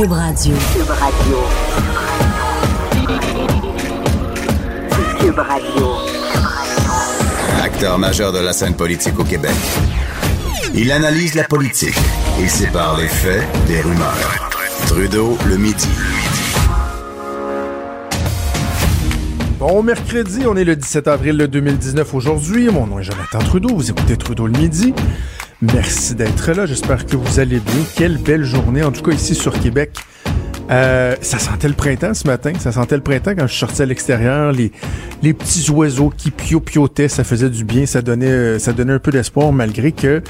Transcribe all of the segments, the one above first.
Cube Radio. Cube Radio. Cube Radio. Acteur majeur de la scène politique au Québec. Il analyse la politique et sépare les faits des rumeurs. Trudeau le midi. Bon mercredi, on est le 17 avril 2019 aujourd'hui. Mon nom est Jonathan Trudeau. Vous écoutez Trudeau le midi. Merci d'être là. J'espère que vous allez bien. Quelle belle journée, en tout cas ici sur Québec. Euh, ça sentait le printemps ce matin. Ça sentait le printemps quand je sortais à l'extérieur. Les, les petits oiseaux qui pio-piotaient, ça faisait du bien. Ça donnait, euh, ça donnait un peu d'espoir malgré que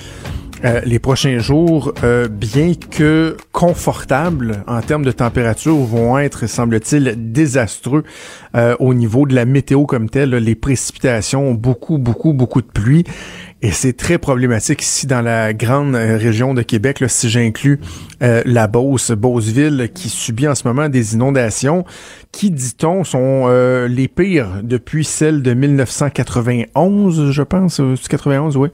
euh, les prochains jours, bien que confortables en termes de température, vont être, semble-t-il, désastreux au niveau de la météo comme telle. Les précipitations, beaucoup, beaucoup, beaucoup de pluie. Et c'est très problématique ici dans la grande région de Québec, là, si j'inclus la Beauce, Beauceville, qui subit en ce moment des inondations qui, dit-on, sont les pires depuis celles de 1991, je pense. 91, oui.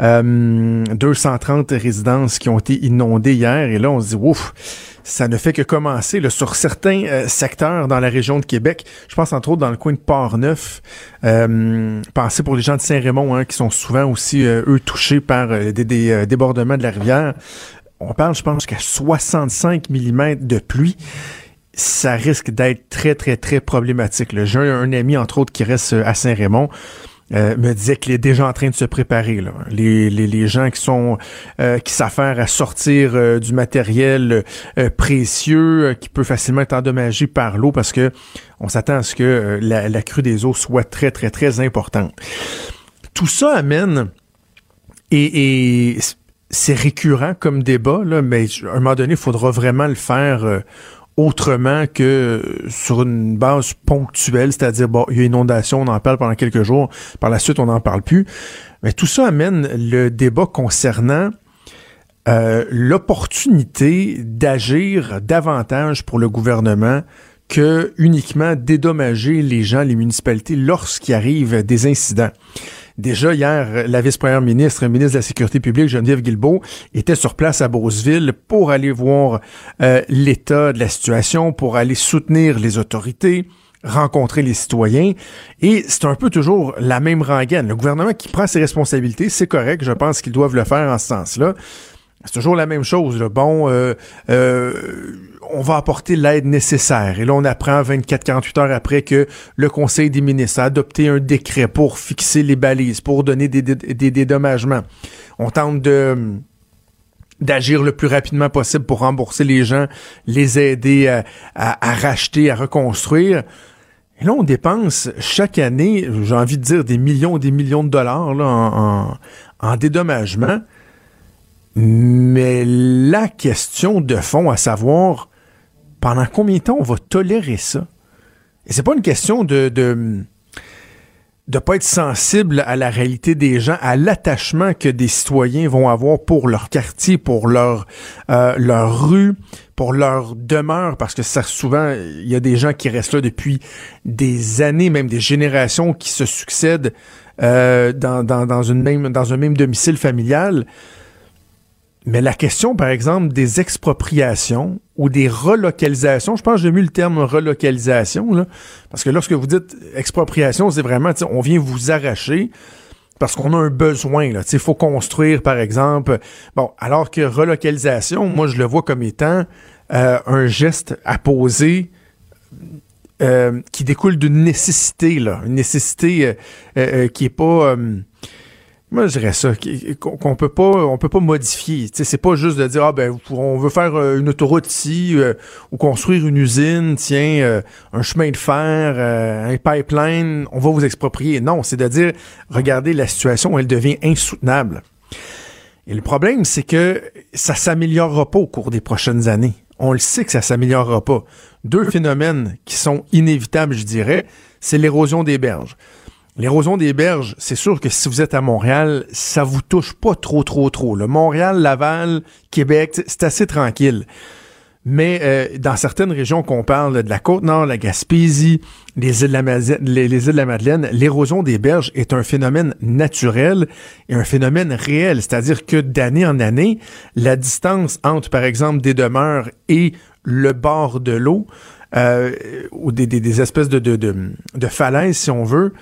230 résidences qui ont été inondées hier. Et là, on se dit, ouf, ça ne fait que commencer là, sur certains euh, secteurs dans la région de Québec. Je pense entre autres dans le coin de Port-Neuf. Euh, pensez pour les gens de Saint-Raymond hein, qui sont souvent aussi, euh, eux, touchés par des, débordements de la rivière. On parle, je pense, qu'à 65 mm de pluie ça risque d'être très, très, très problématique. J'ai un ami, entre autres, qui reste à Saint-Raymond. Euh, me disait qu'il est déjà en train de se préparer. Là. Les, les, les gens qui sont euh, qui s'affairent à sortir euh, du matériel précieux qui peut facilement être endommagé par l'eau parce que on s'attend à ce que la, la, crue des eaux soit très très très importante. Tout ça amène et, et c'est récurrent comme débat là, mais à un moment donné, il faudra vraiment le faire autrement que sur une base ponctuelle, c'est-à-dire, il y a inondation, on en parle pendant quelques jours, par la suite, on n'en parle plus. Mais tout ça amène le débat concernant euh, l'opportunité d'agir davantage pour le gouvernement que uniquement dédommager les gens, les municipalités, lorsqu'il arrive des incidents. Déjà hier, la vice-première ministre, ministre de la Sécurité publique, Geneviève Guilbeault, était sur place à Beauceville pour aller voir euh, l'état de la situation, pour aller soutenir les autorités rencontrer les citoyens. Et c'est un peu toujours la même rengaine. Le gouvernement qui prend ses responsabilités, c'est correct, je pense qu'ils doivent le faire en ce sens-là. C'est toujours la même chose. Bon, euh, euh, on va apporter l'aide nécessaire. Et là, on apprend 24-48 heures après que le Conseil des ministres a adopté un décret pour fixer les balises, pour donner des, dédommagements. On tente d'agir le plus rapidement possible pour rembourser les gens, les aider à, racheter, à reconstruire. Et là, on dépense chaque année, j'ai envie de dire, des millions et des millions de dollars là, en, en dédommagement. Mais la question de fond, à savoir pendant combien de temps on va tolérer ça? Et c'est pas une question de, de de pas être sensible à la réalité des gens, à l'attachement que des citoyens vont avoir pour leur quartier, pour leur euh, leur rue, pour leur demeure, parce que ça souvent il y a des gens qui restent là depuis des années, même des générations qui se succèdent euh, dans, dans, dans une même dans un même domicile familial. Mais la question, par exemple, des expropriations ou des relocalisations, je pense que j'ai mis le terme relocalisation, parce que lorsque vous dites expropriation, c'est vraiment, on vient vous arracher parce qu'on a un besoin. Il faut construire, par exemple. Bon, alors que relocalisation, moi, je le vois comme étant euh, un geste à poser euh, qui découle d'une nécessité, là, une nécessité euh, qui est pas moi, je dirais ça, qu'on peut pas, on peut pas modifier. c'est pas juste de dire ah ben on veut faire euh, une autoroute ici euh, ou construire une usine, tiens, euh, un chemin de fer, un pipeline, on va vous exproprier. Non, c'est de dire regardez la situation, elle devient insoutenable. Et le problème, c'est que ça s'améliorera pas au cours des prochaines années. On le sait que ça s'améliorera pas. Deux phénomènes qui sont inévitables, je dirais, c'est l'érosion des berges. L'érosion des berges, c'est sûr que si vous êtes à Montréal, ça vous touche pas trop, trop, trop. Le Montréal, Laval, Québec, c'est assez tranquille. Mais euh, dans certaines régions qu'on parle de la Côte-Nord, la Gaspésie, les îles, de la Madeleine, l'érosion des berges est un phénomène naturel et un phénomène réel. C'est-à-dire que d'année en année, la distance entre, par exemple, des demeures et le bord de l'eau, euh, ou des, espèces de, de, de, de falaises, si on veut,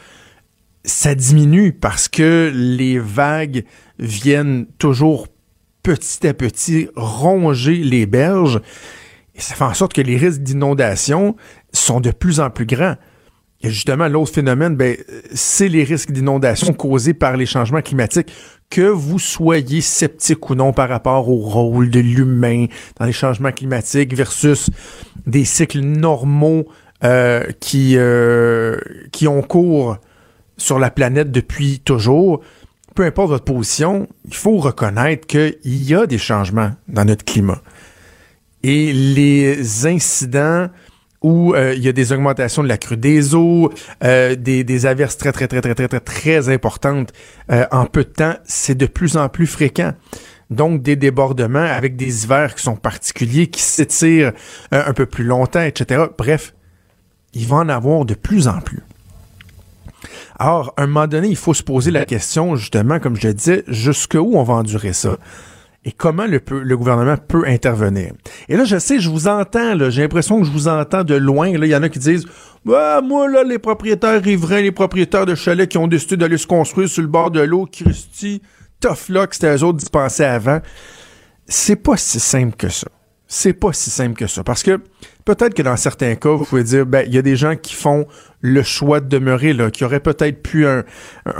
ça diminue parce que les vagues viennent toujours petit à petit ronger les berges. Et ça fait en sorte que les risques d'inondation sont de plus en plus grands. Et justement, l'autre phénomène, ben, c'est les risques d'inondation causés par les changements climatiques. Que vous soyez sceptique ou non par rapport au rôle de l'humain dans les changements climatiques versus des cycles normaux euh, qui, euh, qui ont cours sur la planète depuis toujours, peu importe votre position, il faut reconnaître qu'il y a des changements dans notre climat. Et les incidents où euh, il y a des augmentations de la crue des eaux, euh, des, averses très, très, très, très, très, très, très importantes euh, en peu de temps, c'est de plus en plus fréquent. Donc, des débordements avec des hivers qui sont particuliers, qui s'étirent un peu plus longtemps, etc. Bref, il va en avoir de plus en plus. Alors, à un moment donné, il faut se poser la question, justement, comme je le disais, jusqu'où on va endurer ça? Et comment le, le, gouvernement peut intervenir? Et là, je sais, je vous entends, j'ai l'impression que je vous entends de loin. Là, il y en a qui disent bah, moi, là, les propriétaires riverains, les propriétaires de chalets qui ont décidé d'aller se construire sur le bord de l'eau, Christy, tough luck, c'était eux autres d'y avant. C'est pas si simple que ça. C'est pas si simple que ça. Parce que peut-être que dans certains cas, vous pouvez dire, ben, il y a des gens qui font le choix de demeurer là, qui auraient peut-être pu un,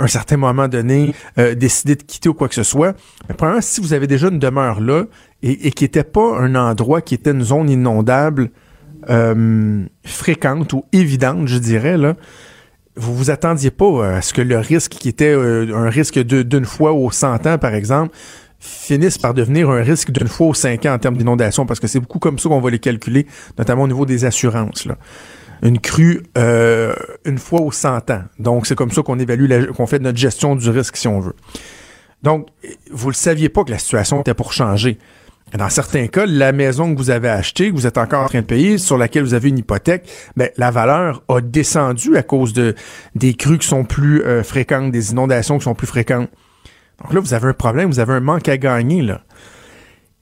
certain moment donné euh, décider de quitter ou quoi que ce soit. Mais premièrement, si vous avez déjà une demeure là et, et qui n'était pas un endroit qui était une zone inondable euh, fréquente ou évidente, je dirais, là, vous vous attendiez pas à ce que le risque qui était euh, un risque d'une fois aux 100 ans, par exemple, finisse par devenir un risque d'une fois aux 5 ans en termes d'inondation, parce que c'est beaucoup comme ça qu'on va les calculer, notamment au niveau des assurances. Là une crue euh, une fois aux 100 ans. Donc, c'est comme ça qu'on évalue, qu'on fait notre gestion du risque, si on veut. Donc, vous ne saviez pas que la situation était pour changer. Dans certains cas, la maison que vous avez achetée, que vous êtes encore en train de payer, sur laquelle vous avez une hypothèque, ben, la valeur a descendu à cause de des crues qui sont plus euh, fréquentes, des inondations qui sont plus fréquentes. Donc là, vous avez un problème, vous avez un manque à gagner, là.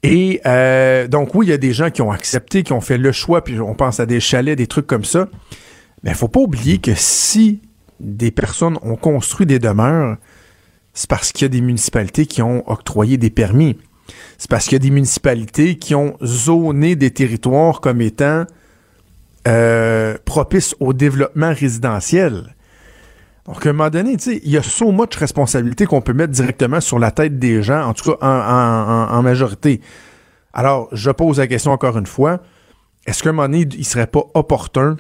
Et euh, donc oui, il y a des gens qui ont accepté, qui ont fait le choix, puis on pense à des chalets, des trucs comme ça. Mais il faut pas oublier que si des personnes ont construit des demeures, c'est parce qu'il y a des municipalités qui ont octroyé des permis. C'est parce qu'il y a des municipalités qui ont zoné des territoires comme étant euh, propices au développement résidentiel. Donc, à un moment donné, il y a so much responsabilité qu'on peut mettre directement sur la tête des gens, en tout cas en, en, majorité. Alors, je pose la question encore une fois. Est-ce qu'à un moment donné, il serait pas opportun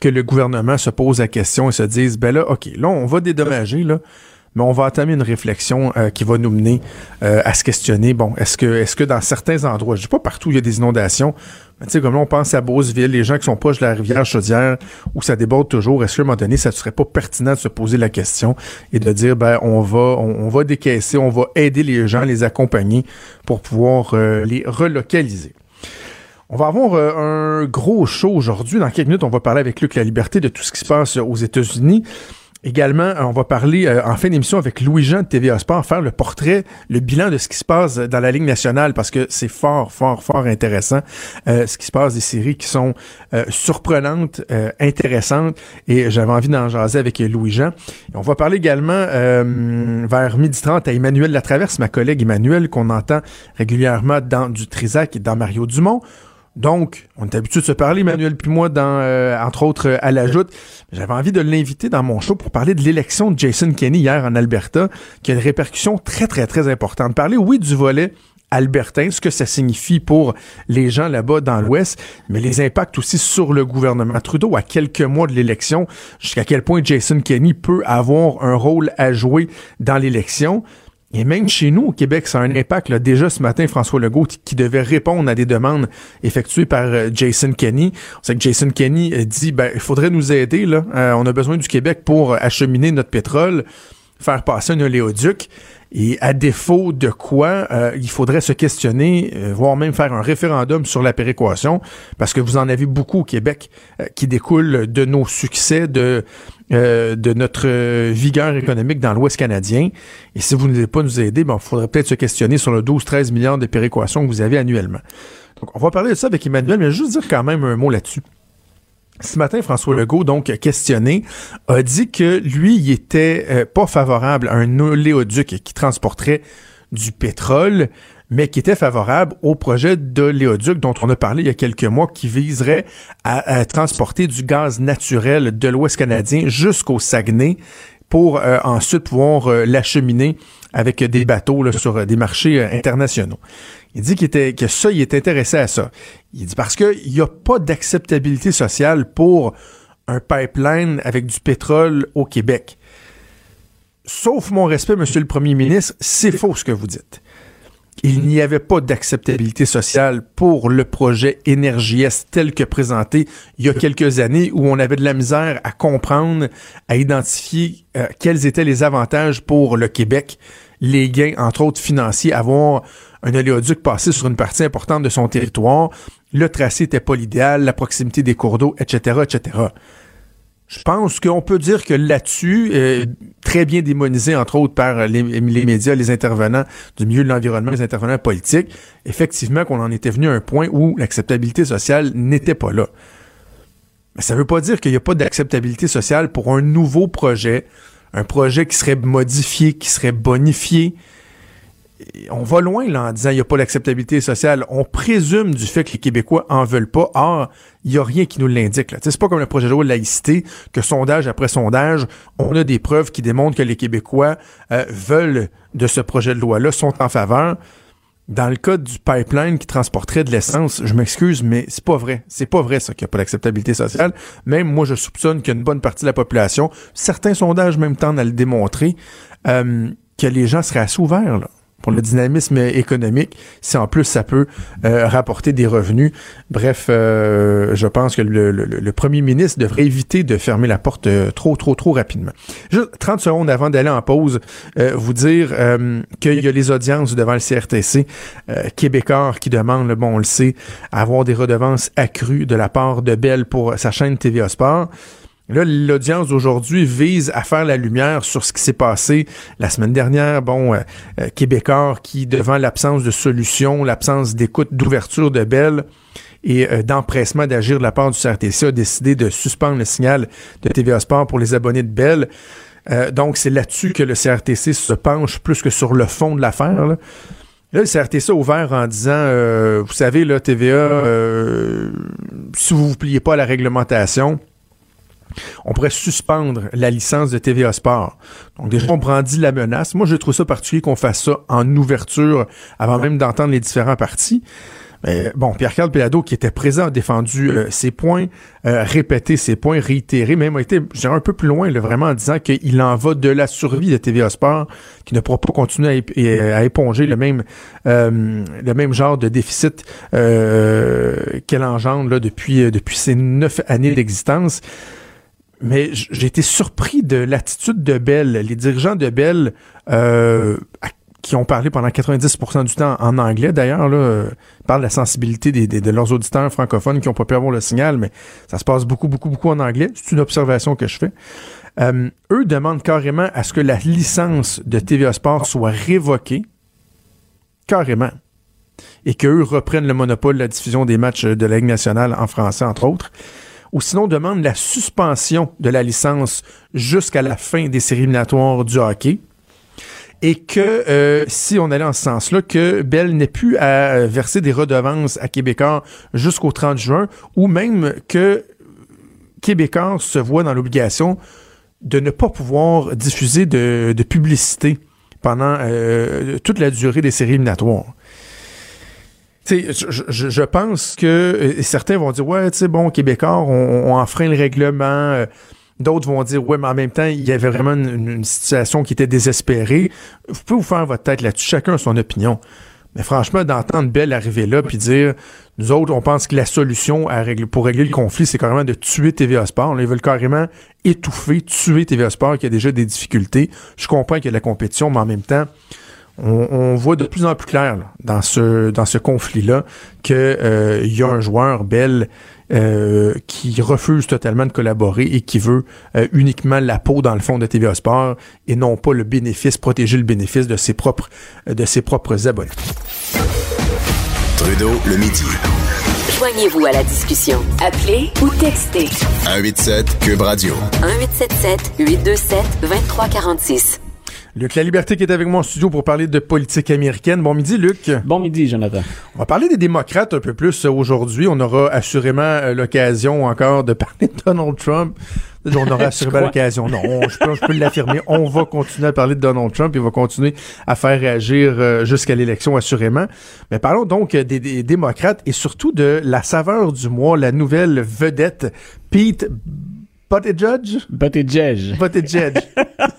que le gouvernement se pose la question et se dise, ben là, OK, là, on va dédommager, là, mais on va entamer une réflexion euh, qui va nous mener euh, à se questionner, bon, est-ce que, est-ce que dans certains endroits, je dis pas partout il y a des inondations, mais tu sais, comme là, on pense à Beauceville, les gens qui sont proches de la rivière Chaudière, où ça déborde toujours, est-ce qu'à un moment donné, ça ne serait pas pertinent de se poser la question et de dire, ben, on va, on, va décaisser, on va aider les gens, les accompagner pour pouvoir euh, les relocaliser. On va avoir un gros show aujourd'hui. Dans quelques minutes, on va parler avec Luc La Liberté de tout ce qui se passe aux États-Unis. Également, on va parler euh, en fin d'émission avec Louis-Jean de TVA Sport, faire le portrait, le bilan de ce qui se passe dans la Ligue nationale, parce que c'est fort, fort, fort intéressant, euh, ce qui se passe, des séries qui sont euh, surprenantes, intéressantes, et j'avais envie d'en jaser avec Louis-Jean. On va parler également vers midi 30 à Emmanuel Latraverse, ma collègue Emmanuel, qu'on entend régulièrement dans du Trisac et dans Mario Dumont. Donc, on est habitué de se parler, Emmanuel puis moi, dans, euh, entre autres, euh, à la joute. J'avais envie de l'inviter dans mon show pour parler de l'élection de Jason Kenney hier en Alberta, qui a une répercussion très, très, très importante. Parler, oui, du volet albertain, ce que ça signifie pour les gens là-bas dans l'Ouest, mais les impacts aussi sur le gouvernement Trudeau à quelques mois de l'élection, jusqu'à quel point Jason Kenney peut avoir un rôle à jouer dans l'élection. Et même chez nous, au Québec, ça a un impact. Là. Déjà ce matin, François Legault, qui devait répondre à des demandes effectuées par euh, Jason Kenney. On sait que Jason Kenney euh, dit, ben, il faudrait nous aider. Là. Euh, on a besoin du Québec pour acheminer notre pétrole, faire passer un oléoduc. Et à défaut de quoi, il faudrait se questionner, voire même faire un référendum sur la péréquation, parce que vous en avez beaucoup au Québec qui découlent de nos succès, de euh, notre vigueur économique dans l'Ouest canadien. Et si vous ne voulez pas nous aider, ben, il faudrait peut-être se questionner sur le 12-13 milliards de péréquations que vous avez annuellement. Donc, on va parler de ça avec Emmanuel, mais juste dire quand même un mot là-dessus. Ce matin, François Legault, donc questionné, a dit que lui, il était euh, pas favorable à un oléoduc qui transporterait du pétrole, mais qui était favorable au projet de l'éoduc dont on a parlé il y a quelques mois, qui viserait à, transporter du gaz naturel de l'Ouest canadien jusqu'au Saguenay pour euh, ensuite pouvoir euh, l'acheminer avec des bateaux sur des marchés internationaux. Il dit qu'il était, que ça, il est intéressé à ça. Il dit parce qu'il n'y a pas d'acceptabilité sociale pour un pipeline avec du pétrole au Québec. Sauf mon respect, Monsieur le Premier ministre, c'est faux ce que vous dites. Il n'y avait pas d'acceptabilité sociale pour le projet Énergie-Est tel que présenté il y a quelques années où on avait de la misère à comprendre, à identifier euh, quels étaient les avantages pour le Québec, les gains, entre autres financiers, avoir un oléoduc passé sur une partie importante de son territoire, le tracé n'était pas l'idéal, la proximité des cours d'eau, etc., etc. Je pense qu'on peut dire que là-dessus, euh, très bien démonisé, entre autres, par les, médias, les intervenants du milieu de l'environnement, les intervenants politiques, effectivement qu'on en était venu à un point où l'acceptabilité sociale n'était pas là. Mais ça ne veut pas dire qu'il n'y a pas d'acceptabilité sociale pour un nouveau projet, un projet qui serait modifié, qui serait bonifié, on va loin là, en disant qu'il n'y a pas d'acceptabilité sociale. On présume du fait que les Québécois en veulent pas. Or, il n'y a rien qui nous l'indique. C'est pas comme le projet de loi de laïcité, que sondage après sondage, on a des preuves qui démontrent que les Québécois euh, veulent de ce projet de loi-là, sont en faveur. Dans le cas du pipeline qui transporterait de l'essence, je m'excuse, mais c'est pas vrai. C'est pas vrai, ça, qu'il n'y a pas d'acceptabilité sociale. Même moi, je soupçonne qu'une bonne partie de la population, certains sondages même tendent à le démontrer, euh, que les gens seraient assez ouverts, là pour le dynamisme économique, si en plus ça peut euh, rapporter des revenus. Bref, euh, je pense que le, premier ministre devrait éviter de fermer la porte euh, trop, trop, trop rapidement. Juste 30 secondes avant d'aller en pause, vous dire qu'il y a les audiences devant le CRTC québécois qui demandent, bon, on le sait, avoir des redevances accrues de la part de Bell pour sa chaîne TVA Sport. Là, l'audience d'aujourd'hui vise à faire la lumière sur ce qui s'est passé la semaine dernière. Bon, euh, euh, qui, devant l'absence de solution, l'absence d'écoute, d'ouverture de Bell et euh, d'empressement d'agir de la part du CRTC, a décidé de suspendre le signal de TVA Sport pour les abonnés de Bell. donc, c'est là-dessus que le CRTC se penche plus que sur le fond de l'affaire. Là. le CRTC a ouvert en disant, vous savez, là, TVA, si vous vous pliez pas à la réglementation, on pourrait suspendre la licence de TVA Sport. Donc déjà, on brandit la menace. Moi, je trouve ça particulier qu'on fasse ça en ouverture avant même d'entendre les différents partis. Mais bon, Pierre-Carl Pelado, qui était présent, a défendu euh, ses points, euh, répété ses points, réitéré, même a été un peu plus loin, vraiment en disant qu'il en va de la survie de TVA Sport, qui ne pourra pas continuer à, éponger le même euh, le même genre de déficit qu'elle engendre là, depuis, depuis ses neuf années d'existence mais j'ai été surpris de l'attitude de Bell. Les dirigeants de Bell, euh, qui ont parlé pendant 90% du temps en anglais, d'ailleurs, là, euh, parlent de la sensibilité de leurs auditeurs francophones qui n'ont pas pu avoir le signal, mais ça se passe beaucoup, beaucoup, beaucoup en anglais. C'est une observation que je fais. Euh, eux demandent carrément à ce que la licence de TVA Sport soit révoquée. Carrément. Et qu'eux reprennent le monopole de la diffusion des matchs de la Ligue nationale en français, entre autres ou sinon demande la suspension de la licence jusqu'à la fin des séries éliminatoires du hockey. Et que euh, si on allait en ce sens-là, que Bell n'ait plus à verser des redevances à Québécois jusqu'au 30 juin, ou même que Québécois se voit dans l'obligation de ne pas pouvoir diffuser de, publicité pendant euh, toute la durée des séries éliminatoires je, je, pense que euh, certains vont dire ouais, tu sais, bon, Québécois, on, on enfreint le règlement. Euh, d'autres vont dire, ouais, mais en même temps, il y avait vraiment une, situation qui était désespérée. Vous pouvez vous faire votre tête là-dessus. Chacun a son opinion. Mais franchement, d'entendre Bell arriver là puis dire, nous autres, on pense que la solution pour régler le conflit, c'est carrément de tuer TVA Sport. ils veulent carrément étouffer, tuer TVA Sport qui a déjà des difficultés. Je comprends qu'il y a de la compétition, mais en même temps, on, voit de plus en plus clair dans ce dans ce conflit-là qu'il euh, y a un joueur Bell euh, qui refuse totalement de collaborer et qui veut euh, uniquement la peau dans le fond de TVA Sport et non pas le bénéfice, protéger le bénéfice de ses propres de ses propres abonnés. Trudeau le midi. Joignez-vous à la discussion. Appelez ou textez 187 Cube Radio. 1877 827 2346. Luc La Liberté qui est avec moi en studio pour parler de politique américaine. Bon midi, Luc. Bon midi, Jonathan. On va parler des démocrates un peu plus aujourd'hui. On aura assurément euh, l'occasion encore de parler de Donald Trump. On aura assurément l'occasion. Non, on- je peux, je peux l'affirmer. On va continuer à parler de Donald Trump. Il va continuer à faire réagir euh, jusqu'à l'élection, assurément. Mais parlons donc euh, des, des démocrates et surtout de la saveur du mois, la nouvelle vedette Pete Buttigieg. Buttigieg. Buttigieg.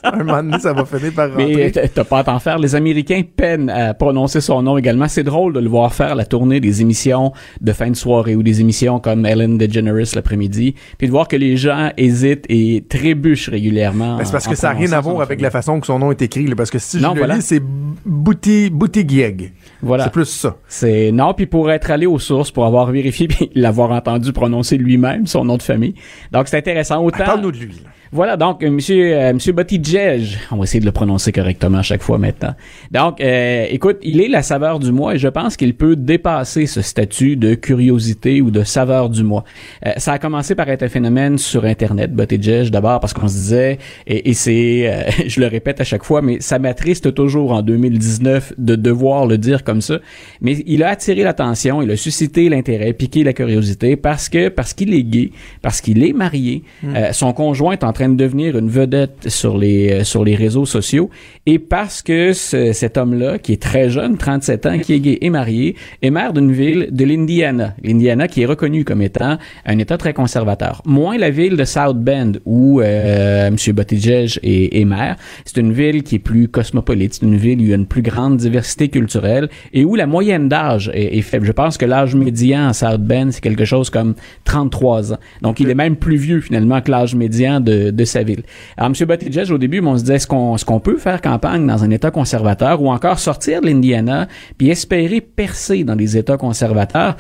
un moment donné, ça va finir par rentrer. Mais t- t'as pas à t'en faire. Les Américains peinent à prononcer son nom également. C'est drôle de le voir faire la tournée des émissions de fin de soirée ou des émissions comme Ellen DeGeneres l'après-midi, puis de voir que les gens hésitent et trébuchent régulièrement. Ben, c'est parce en que ça n'a rien à voir avec la façon que son nom est écrit. là, parce que si Non, je voilà. le lis, c'est Bouti Boutigieg. Voilà. C'est plus ça. C'est non, puis pour être allé aux sources, pour avoir vérifié, puis l'avoir entendu prononcer lui-même son nom de famille. Donc c'est intéressant. Autant. Parle-nous de lui. Voilà, donc euh, monsieur euh, monsieur Buttigieg, on va essayer de le prononcer correctement à chaque fois maintenant. Donc euh, écoute, il est la saveur du mois et je pense qu'il peut dépasser ce statut de curiosité ou de saveur du mois. Euh, ça a commencé par être un phénomène sur internet Buttigieg d'abord parce qu'on se disait et, et c'est euh, je le répète à chaque fois mais ça m'attriste toujours en 2019 de devoir le dire comme ça, mais il a attiré l'attention, il a suscité l'intérêt, piqué la curiosité parce que parce qu'il est gay, parce qu'il est marié, euh, son conjoint est en train de devenir une vedette sur les euh, sur les réseaux sociaux et parce que ce- cet homme-là qui est très jeune, 37 ans, qui est gay et marié, est maire d'une ville de l'Indiana, l'Indiana qui est reconnue comme étant un État très conservateur. Moins la ville de South Bend où euh, M. Buttigieg est, est maire. C'est une ville qui est plus cosmopolite, c'est une ville où il y a une plus grande diversité culturelle et où la moyenne d'âge est, est faible. Je pense que l'âge médian à South Bend, c'est quelque chose comme 33 ans. Donc, il est même plus vieux finalement que l'âge médian de, de sa ville. Alors, M. Buttigieg, au début, on se disait, est-ce qu'on peut faire campagne dans un État conservateur ou encore sortir de l'Indiana puis espérer percer dans les États conservateurs?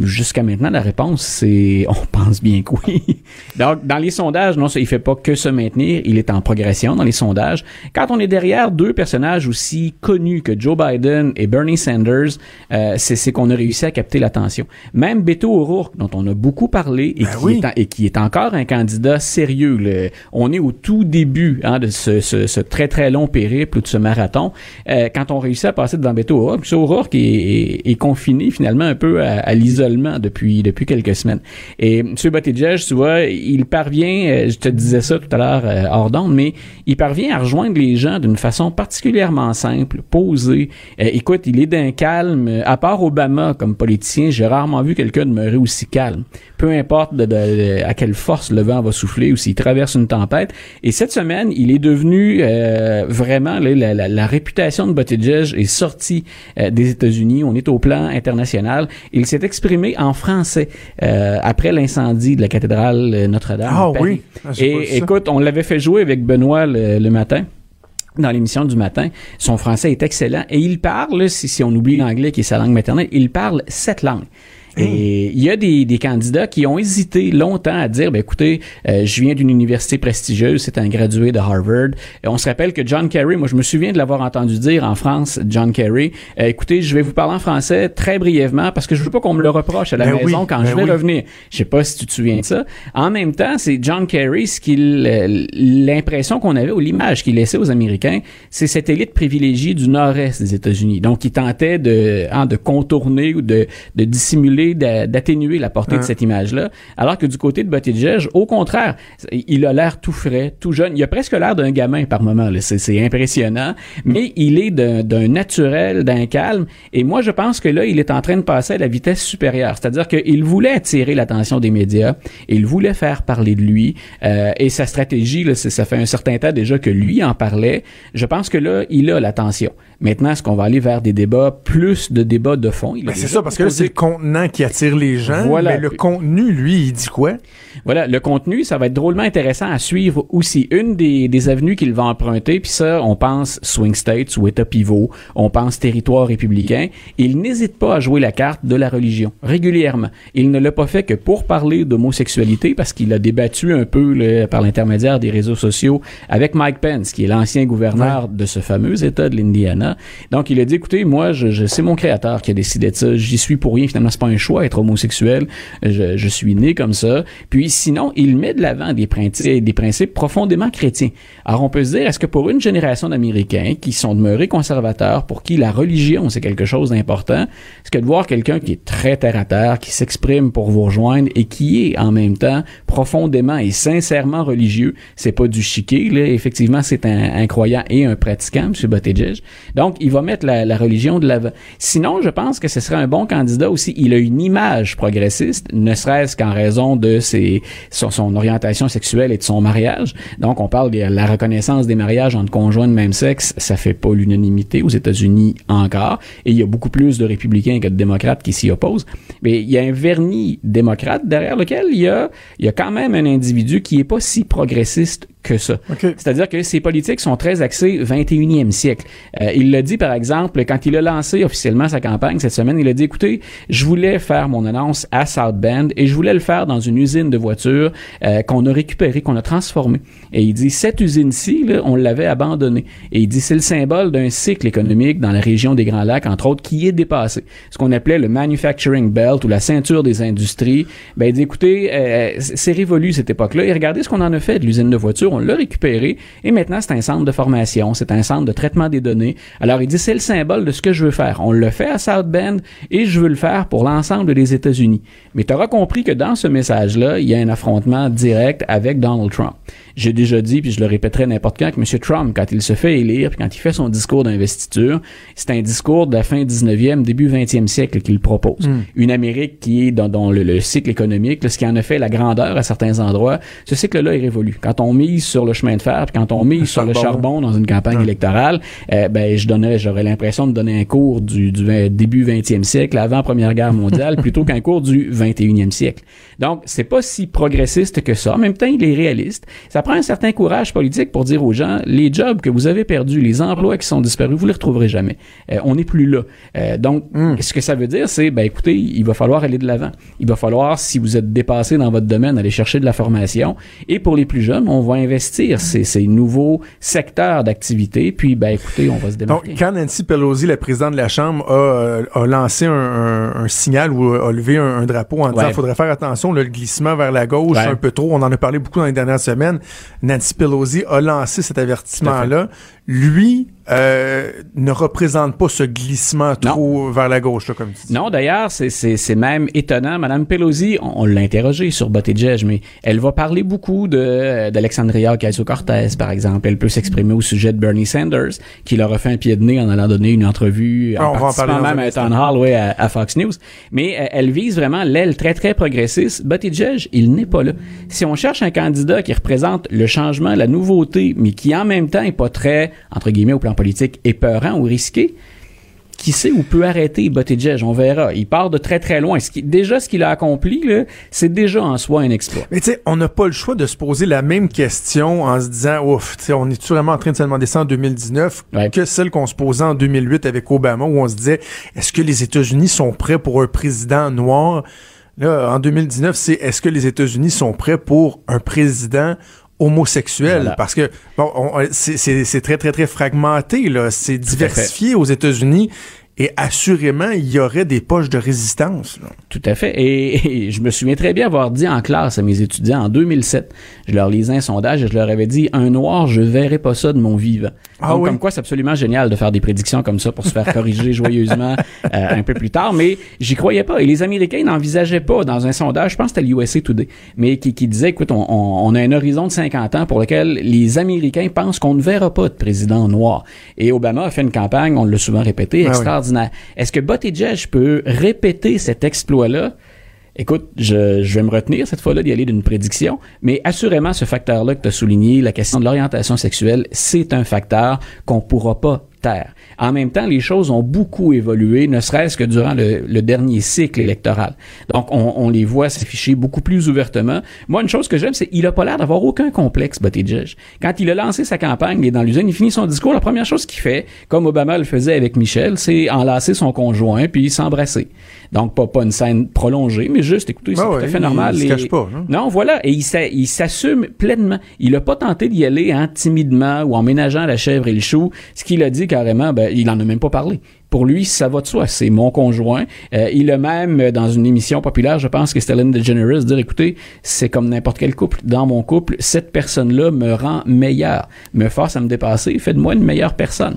Jusqu'à maintenant, la réponse, c'est on pense bien que oui. Donc, dans les sondages, non, il fait pas que se maintenir, il est en progression dans les sondages. Quand on est derrière deux personnages aussi connus que Joe Biden et Bernie Sanders, euh, c'est qu'on a réussi à capter l'attention. Même Beto O'Rourke, dont on a beaucoup parlé et, Ben qui, oui. est en- et qui est encore un candidat sérieux. le- on est au tout début hein, de ce, ce- ce très très long périple ou de ce marathon. Euh, quand on réussit à passer devant Beto O'Rourke. O'Rourke est, est- est confiné finalement un peu à, à l'isolement depuis depuis quelques semaines. Et M. Buttigieg, tu vois, il parvient, euh, je te disais ça tout à l'heure euh, hors d'onde, mais il parvient à rejoindre les gens d'une façon particulièrement simple, posée. Euh, écoute, il est d'un calme. À part Obama comme politicien, j'ai rarement vu quelqu'un demeurer aussi calme. Peu importe à quelle force le vent va souffler ou s'il traverse une tempête. Et cette semaine, il est devenu vraiment la, réputation de Buttigieg est sortie des États-Unis. On est au plan international. Il s'est exprimé en français euh, après l'incendie de la cathédrale euh, Notre-Dame. Ah oui. Ah, Et écoute, on l'avait fait jouer avec Benoît le, le matin dans l'émission du matin. Son français est excellent et il parle, si, si on oublie l'anglais qui est sa langue maternelle, il parle sept langues. Et il y a des, des candidats qui ont hésité longtemps à dire, ben écoutez, euh, je viens d'une université prestigieuse, c'est un gradué de Harvard. Et on se rappelle que John Kerry, moi je me souviens de l'avoir entendu dire en France, John Kerry, euh, écoutez, je vais vous parler en français très brièvement parce que je veux pas qu'on me le reproche à la Ben maison oui, quand ben je vais oui. revenir. Je sais pas si tu te souviens de ça. En même temps, c'est John Kerry, ce qu'il, euh, l'impression qu'on avait ou l'image qu'il laissait aux Américains, c'est cette élite privilégiée du nord-est des États-Unis. Donc, il tentait de, hein, de contourner ou de, de dissimuler, d'a- d'atténuer la portée de Hein. cette image-là. Alors que du côté de Buttigieg, au contraire, il a l'air tout frais, tout jeune. Il a presque l'air d'un gamin par moment. C'est, impressionnant. Mais il est d'un, naturel, d'un calme. Et moi, je pense que là, il est en train de passer à la vitesse supérieure. C'est-à-dire qu'il voulait attirer l'attention des médias. Il voulait faire parler de lui. Euh, et sa stratégie, là, ça fait un certain temps déjà que lui en parlait. Je pense que là, il a l'attention. Maintenant, est-ce qu'on va aller vers des débats, plus de débats de fond? Ben, c'est ça, parce que c'est le contenant qui attire les gens, Voilà. mais le contenu, lui, il dit quoi? Voilà, le contenu, ça va être drôlement intéressant à suivre aussi. Une des, des avenues qu'il va emprunter, puis ça, on pense swing states ou État pivot, on pense territoire républicain. Il n'hésite pas à jouer la carte de la religion régulièrement. Il ne l'a pas fait que pour parler d'homosexualité, parce qu'il a débattu un peu par l'intermédiaire des réseaux sociaux avec Mike Pence, qui est l'ancien gouverneur de ce fameux État de l'Indiana. Donc, il a dit, écoutez, moi, je, je c'est mon créateur qui a décidé de ça. J'y suis pour rien. Finalement, c'est pas un choix être homosexuel. Je, suis né comme ça. Puis sinon, il met de l'avant des principes, des principes profondément chrétiens. Alors, on peut se dire, est-ce que pour une génération d'Américains qui sont demeurés conservateurs, pour qui la religion, c'est quelque chose d'important, est-ce que de voir quelqu'un qui est très terre à terre, qui s'exprime pour vous rejoindre et qui est en même temps profondément et sincèrement religieux, c'est pas du chiquet, là? Effectivement, c'est un, un croyant et un pratiquant, M. Buttigieg. Donc, il va mettre la, la religion de l'avant. Sinon, je pense que ce serait un bon candidat aussi. Il a une image progressiste, ne serait-ce qu'en raison de ses, son, son orientation sexuelle et de son mariage. Donc, on parle de la reconnaissance des mariages entre conjoints de même sexe. Ça fait pas l'unanimité aux États-Unis encore. Et il y a beaucoup plus de républicains que de démocrates qui s'y opposent. Mais il y a un vernis démocrate derrière lequel il y a, il y a quand même un individu qui est pas si progressiste que ça. C'est-à-dire que ses politiques sont très axées 21e siècle. Euh, il l'a dit, par exemple, quand il a lancé officiellement sa campagne cette semaine, il a dit, écoutez, je voulais faire mon annonce à South Bend et je voulais le faire dans une usine de voitures euh, qu'on a récupérée, qu'on a transformée. Et il dit, cette usine-ci, on l'avait abandonnée. Et il dit, c'est le symbole d'un cycle économique dans la région des Grands Lacs, entre autres, qui est dépassé. Ce qu'on appelait le manufacturing belt ou la ceinture des industries. Ben, il dit, écoutez, euh, c'est révolu cette époque-là. Et regardez ce qu'on en a fait de l'usine de voitures on l'a récupéré et maintenant c'est un centre de formation, c'est un centre de traitement des données. Alors il dit c'est le symbole de ce que je veux faire. On le fait à South Bend et je veux le faire pour l'ensemble des États-Unis. Mais tu auras compris que dans ce message-là, il y a un affrontement direct avec Donald Trump. J'ai déjà dit, puis je le répéterai n'importe quand, que M. Trump, quand il se fait élire, puis quand il fait son discours d'investiture, c'est un discours de la fin 19e, début 20e siècle qu'il propose. Une Amérique qui est dans, dans le, le cycle économique, là, ce qui en a fait la grandeur à certains endroits, ce cycle-là est révolu. Quand on mise sur le chemin de fer, puis quand on mise sur le charbon. dans une campagne électorale, euh, ben je donnerais, j'aurais l'impression de donner un cours du, début 20e siècle, avant Première Guerre mondiale, plutôt qu'un cours du 21e siècle. Donc, c'est pas si progressiste que ça. En même temps, il est réaliste. Ça prend un certain courage politique pour dire aux gens, les jobs que vous avez perdus, les emplois qui sont disparus, vous les retrouverez jamais. Euh, on n'est plus là. Euh, donc, ce que ça veut dire, c'est, ben écoutez, il va falloir aller de l'avant. Il va falloir, si vous êtes dépassé dans votre domaine, aller chercher de la formation. Et pour les plus jeunes, on va investir ces, ces nouveaux secteurs d'activité. Puis, ben écoutez, on va se Donc, quand Nancy Pelosi, la présidente de la Chambre, a, euh, a lancé un, un- un signal ou a levé un, un drapeau en disant Ouais. qu'il faudrait faire attention, là, le glissement vers la gauche, Ouais. un peu trop, on en a parlé beaucoup dans les dernières semaines, Nancy Pelosi a lancé cet avertissement-là. Lui euh, ne représente pas ce glissement trop vers la gauche, là, comme tu dis. Non, d'ailleurs, c'est- même étonnant. Madame Pelosi, on, on l'a interrogée sur Buttigieg, mais elle va parler beaucoup de d'Alexandria Ocasio-Cortez, par exemple. Elle peut s'exprimer au sujet de Bernie Sanders, qui leur a fait un pied de nez en allant donner une entrevue, Ah, on en en participant même à town hall ouais, à, à Fox News. Mais euh, elle vise vraiment l'aile très, très progressiste. Buttigieg, il n'est pas là. Si on cherche un candidat qui représente le changement, la nouveauté, mais qui en même temps est pas très, entre guillemets, au plan politique, épeurant ou risqué, qui sait où peut arrêter Buttigieg, on verra. Il part de très très loin. Ce qui, déjà, ce qu'il a accompli, c'est déjà en soi un exploit. Mais tu sais, on n'a pas le choix de se poser la même question en se disant, ouf, on est vraiment en train de se demander ça en 2019 Ouais. que celle qu'on se posait en 2008 avec Obama où on se disait, est-ce que les États-Unis sont prêts pour un président noir? Là, en 2019, c'est est-ce que les États-Unis sont prêts pour un président homosexuel? Voilà. Parce que bon, on- c'est- très, très, très fragmenté, là. C'est diversifié aux États-Unis. Et assurément, il y aurait des poches de résistance. là. Tout à fait. Et, et je me souviens très bien avoir dit en classe à mes étudiants en 2007, je leur lisais un sondage et je leur avais dit un noir, je verrai pas ça de mon vivant. Ah Donc oui? comme quoi c'est absolument génial de faire des prédictions comme ça pour se faire corriger joyeusement euh, un peu plus tard, mais j'y croyais pas et les Américains n'envisageaient pas dans un sondage, je pense que c'était l'USA Today, mais qui, qui disait écoute, on, on- on a un horizon de 50 ans pour lequel les Américains pensent qu'on ne verra pas de président noir. Et Obama a fait une campagne, on l'a souvent répété, Ah oui. Est-ce que Buttigieg peut répéter cet exploit-là? Écoute, je, vais me retenir cette fois-là d'y aller d'une prédiction, mais assurément, ce facteur-là que tu as souligné, la question de l'orientation sexuelle, c'est un facteur qu'on pourra pas En même temps, les choses ont beaucoup évolué, ne serait-ce que durant le, le, dernier cycle électoral. Donc, on, on les voit s'afficher beaucoup plus ouvertement. Moi, une chose que j'aime, c'est qu'il a pas l'air d'avoir aucun complexe, Buttigieg. Quand il a lancé sa campagne, il est dans l'usine, il finit son discours, la première chose qu'il fait, comme Obama le faisait avec Michel, c'est enlacer son conjoint puis s'embrasser. Donc, pas, pas une scène prolongée, mais juste, écoutez, c'est Ah tout à fait normal. il se Et- cache pas, hein. non, voilà, et il s'assume pleinement. Il a pas tenté d'y aller hein, timidement ou en ménageant la chèvre et le chou. Ce qu'il a dit carrément, ben, il en a même pas parlé. Pour lui, ça va de soi. C'est mon conjoint. Euh, il a même, euh, dans une émission populaire, je pense que c'était Ellen DeGeneres, dire, écoutez, c'est comme n'importe quel couple. Dans mon couple, cette personne-là me rend meilleur, me force à me dépasser, fait de moi une meilleure personne.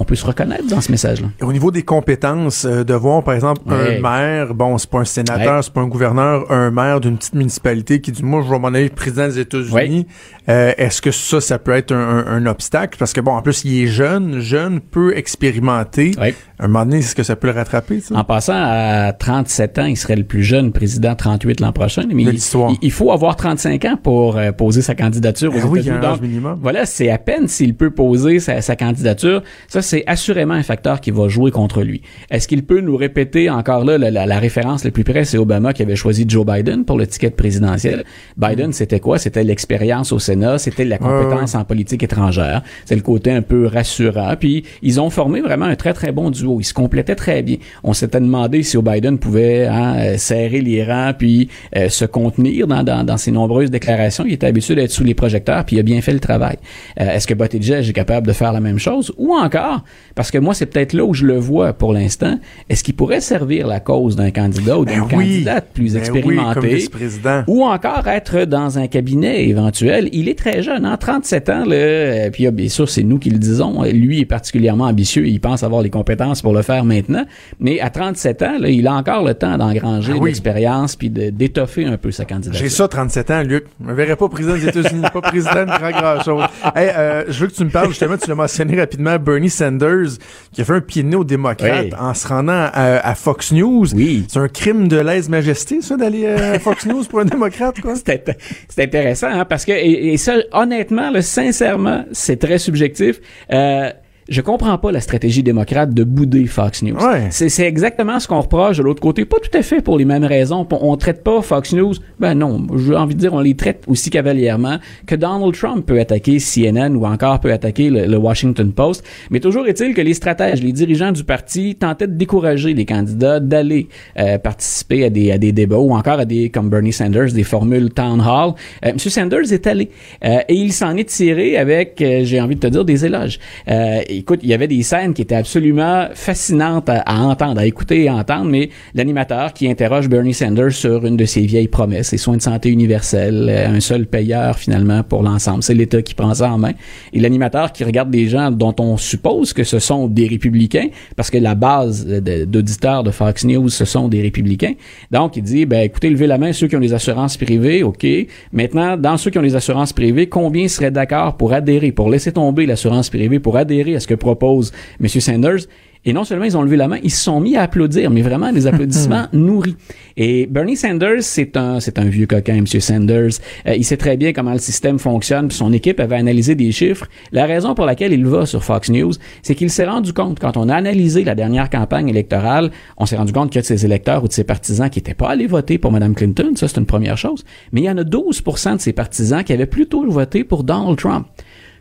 On peut se reconnaître dans ce message-là. Au niveau des compétences, euh, de voir, par exemple, Ouais. un maire, bon, c'est pas un sénateur, Ouais. c'est pas un gouverneur, un maire d'une petite municipalité qui dit, moi, je vais m'en aller président des États-Unis. Euh, Est-ce que ça, ça peut être un, un- un obstacle? Parce que, bon, en plus, il est jeune, jeune, peu expérimenté. Un moment donné, est-ce que ça peut le rattraper, ça? En passant à 37 ans, il serait le plus jeune président 38 l'an prochain. Mais il, il- faut avoir 35 ans pour euh, poser sa candidature aux Ben oui, il y a un âge minimum. Voilà, c'est à peine s'il peut poser sa, sa candidature. Ça, c'est assurément un facteur qui va jouer contre lui. Est-ce qu'il peut nous répéter encore là la, la- la référence la plus près, c'est Obama qui avait choisi Joe Biden pour le ticket présidentiel. Biden, c'était quoi? C'était l'expérience au Sénat, c'était la Ouais, compétence en politique étrangère, c'est le côté un peu rassurant. Puis ils ont formé vraiment un très très bon duo. Ils se complétaient très bien. On s'était demandé si Biden pouvait hein, euh, serrer les rangs puis euh, se contenir dans, dans, dans ses nombreuses déclarations. Il était habitué d'être sous les projecteurs puis il a bien fait le travail. Euh, Est-ce que Buttigieg est capable de faire la même chose? Ou encore parce que moi c'est peut-être là où je le vois pour l'instant. Est-ce qu'il pourrait servir la cause d'un candidat ou d'une Ben oui. candidate plus Ben oui, comme expérimentée ou encore être dans un cabinet éventuel? Il est très jeune, en 37 ans, là, puis bien sûr, c'est nous qui le disons. Lui est particulièrement ambitieux et il pense avoir les compétences pour le faire maintenant. Mais à 37 ans, là, il a encore le temps d'engranger Ah oui. l'expérience puis d'étoffer un peu sa candidature. J'ai ça, 37 ans, Luc. Je me verrais pas président des États-Unis, pas président de grand grand chose. Hey, euh, je veux que tu me parles justement, tu l'as mentionné rapidement, Bernie Sanders, qui a fait un pied de nez aux démocrates Oui. en se rendant à, à Fox News. Oui. C'est un crime de lèse-majesté, ça, d'aller euh, à Fox News pour un démocrate, quoi? C'est intéressant, hein, parce que, et, et ça, honnêtement, là, sincèrement, c'est très subjectif. Euh, je comprends pas la stratégie démocrate de bouder Fox News. Ouais. C'est, exactement ce qu'on reproche de l'autre côté. Pas tout à fait pour les mêmes raisons. On, on traite pas Fox News. Ben non, j'ai envie de dire, on les traite aussi cavalièrement que Donald Trump peut attaquer CNN ou encore peut attaquer le, le Washington Post. Mais toujours est-il que les stratèges, les dirigeants du parti tentaient de décourager les candidats d'aller euh, participer à des, à des débats ou encore à des, comme Bernie Sanders, des formules town hall. Euh, M. Sanders est allé euh, et il s'en est tiré avec, euh, j'ai envie de te dire, des éloges. Euh, écoute, il y avait des scènes qui étaient absolument fascinantes à, à entendre, à écouter et à entendre, mais l'animateur qui interroge Bernie Sanders sur une de ses vieilles promesses, les soins de santé universels, euh, un seul payeur finalement pour l'ensemble, c'est l'État qui prend ça en main. Et l'animateur qui regarde des gens dont on suppose que ce sont des républicains, parce que la base d'auditeurs de Fox News, ce sont des républicains. Donc, il dit, ben écoutez, levez la main ceux qui ont des assurances privées, OK. Maintenant, dans ceux qui ont des assurances privées, combien seraient d'accord pour adhérer, pour laisser tomber l'assurance privée, pour adhérer à ce que propose M. Sanders? Et non seulement ils ont levé la main, ils se sont mis à applaudir, mais vraiment des applaudissements nourris. Et Bernie Sanders, c'est un, c'est un vieux coquin, M. Sanders. Euh, il sait très bien comment le système fonctionne. Puis son équipe avait analysé des chiffres. La raison pour laquelle il va sur Fox News, c'est qu'il s'est rendu compte, quand on a analysé la dernière campagne électorale, on s'est rendu compte qu'il y a de ses électeurs ou de ses partisans qui n'étaient pas allés voter pour Mme Clinton. Ça, c'est une première chose. Mais il y en a 12% de ses partisans qui avaient plutôt voté pour Donald Trump.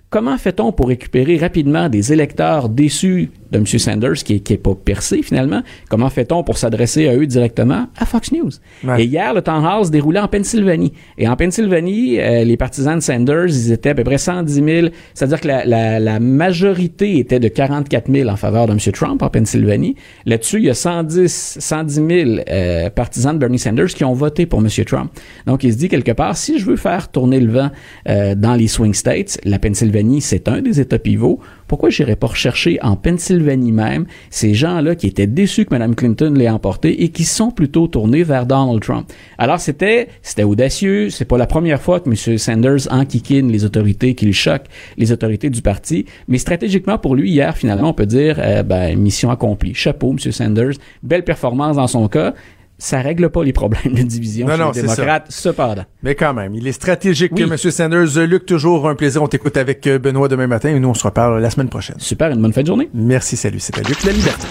Comment fait-on pour récupérer rapidement des électeurs déçus de M. Sanders, qui est, qui est pas percé finalement? Comment fait-on pour s'adresser à eux directement? À Fox News. Ouais. Et hier, le town hall se déroulait en Pennsylvanie. Et en Pennsylvanie, euh, les partisans de Sanders, ils étaient à peu près 110 000. C'est-à-dire que la, la, la majorité était de 44 000 en faveur de M. Trump en Pennsylvanie. Là-dessus, il y a 110, 110 000 euh, partisans de Bernie Sanders qui ont voté pour M. Trump. Donc, il se dit quelque part, si je veux faire tourner le vent euh, dans les swing states, la Pennsylvanie, c'est un des États pivots, pourquoi j'irais pas rechercher en Pennsylvanie même ces gens-là qui étaient déçus que Mme Clinton l'ait emporté et qui sont plutôt tournés vers Donald Trump? Alors, c'était, c'était audacieux. C'est pas la première fois que M. Sanders enquiquine les autorités, qu'il choque les autorités du parti. Mais stratégiquement, pour lui, hier, finalement, on peut dire, euh, ben, mission accomplie. Chapeau, M. Sanders. Belle performance dans son cas ça règle pas les problèmes de division Non, chez non, les c'est démocrates, cependant. Mais quand même, il est stratégique, Oui. M. Sanders. Luc, toujours un plaisir. On t'écoute avec euh, Benoît demain matin et nous, on se reparle la semaine prochaine. Super, une bonne fin de journée. Merci, salut. C'était Luc La Liberté.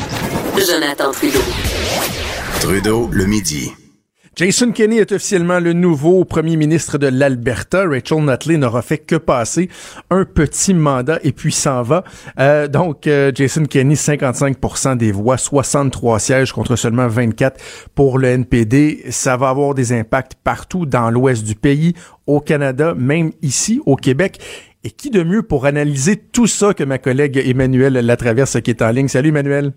Jonathan Trudeau. Trudeau, le midi. Jason Kenney est officiellement le nouveau premier ministre de l'Alberta. Rachel Notley n'aura fait que passer un petit mandat et puis s'en va. Euh, donc, euh, Jason Kenney, 55% des voix, 63 sièges contre seulement 24 pour le NPD. Ça va avoir des impacts partout dans l'ouest du pays, au Canada, même ici au Québec. Et qui de mieux pour analyser tout ça que ma collègue Emmanuel Latraverse qui est en ligne? Salut Emmanuel.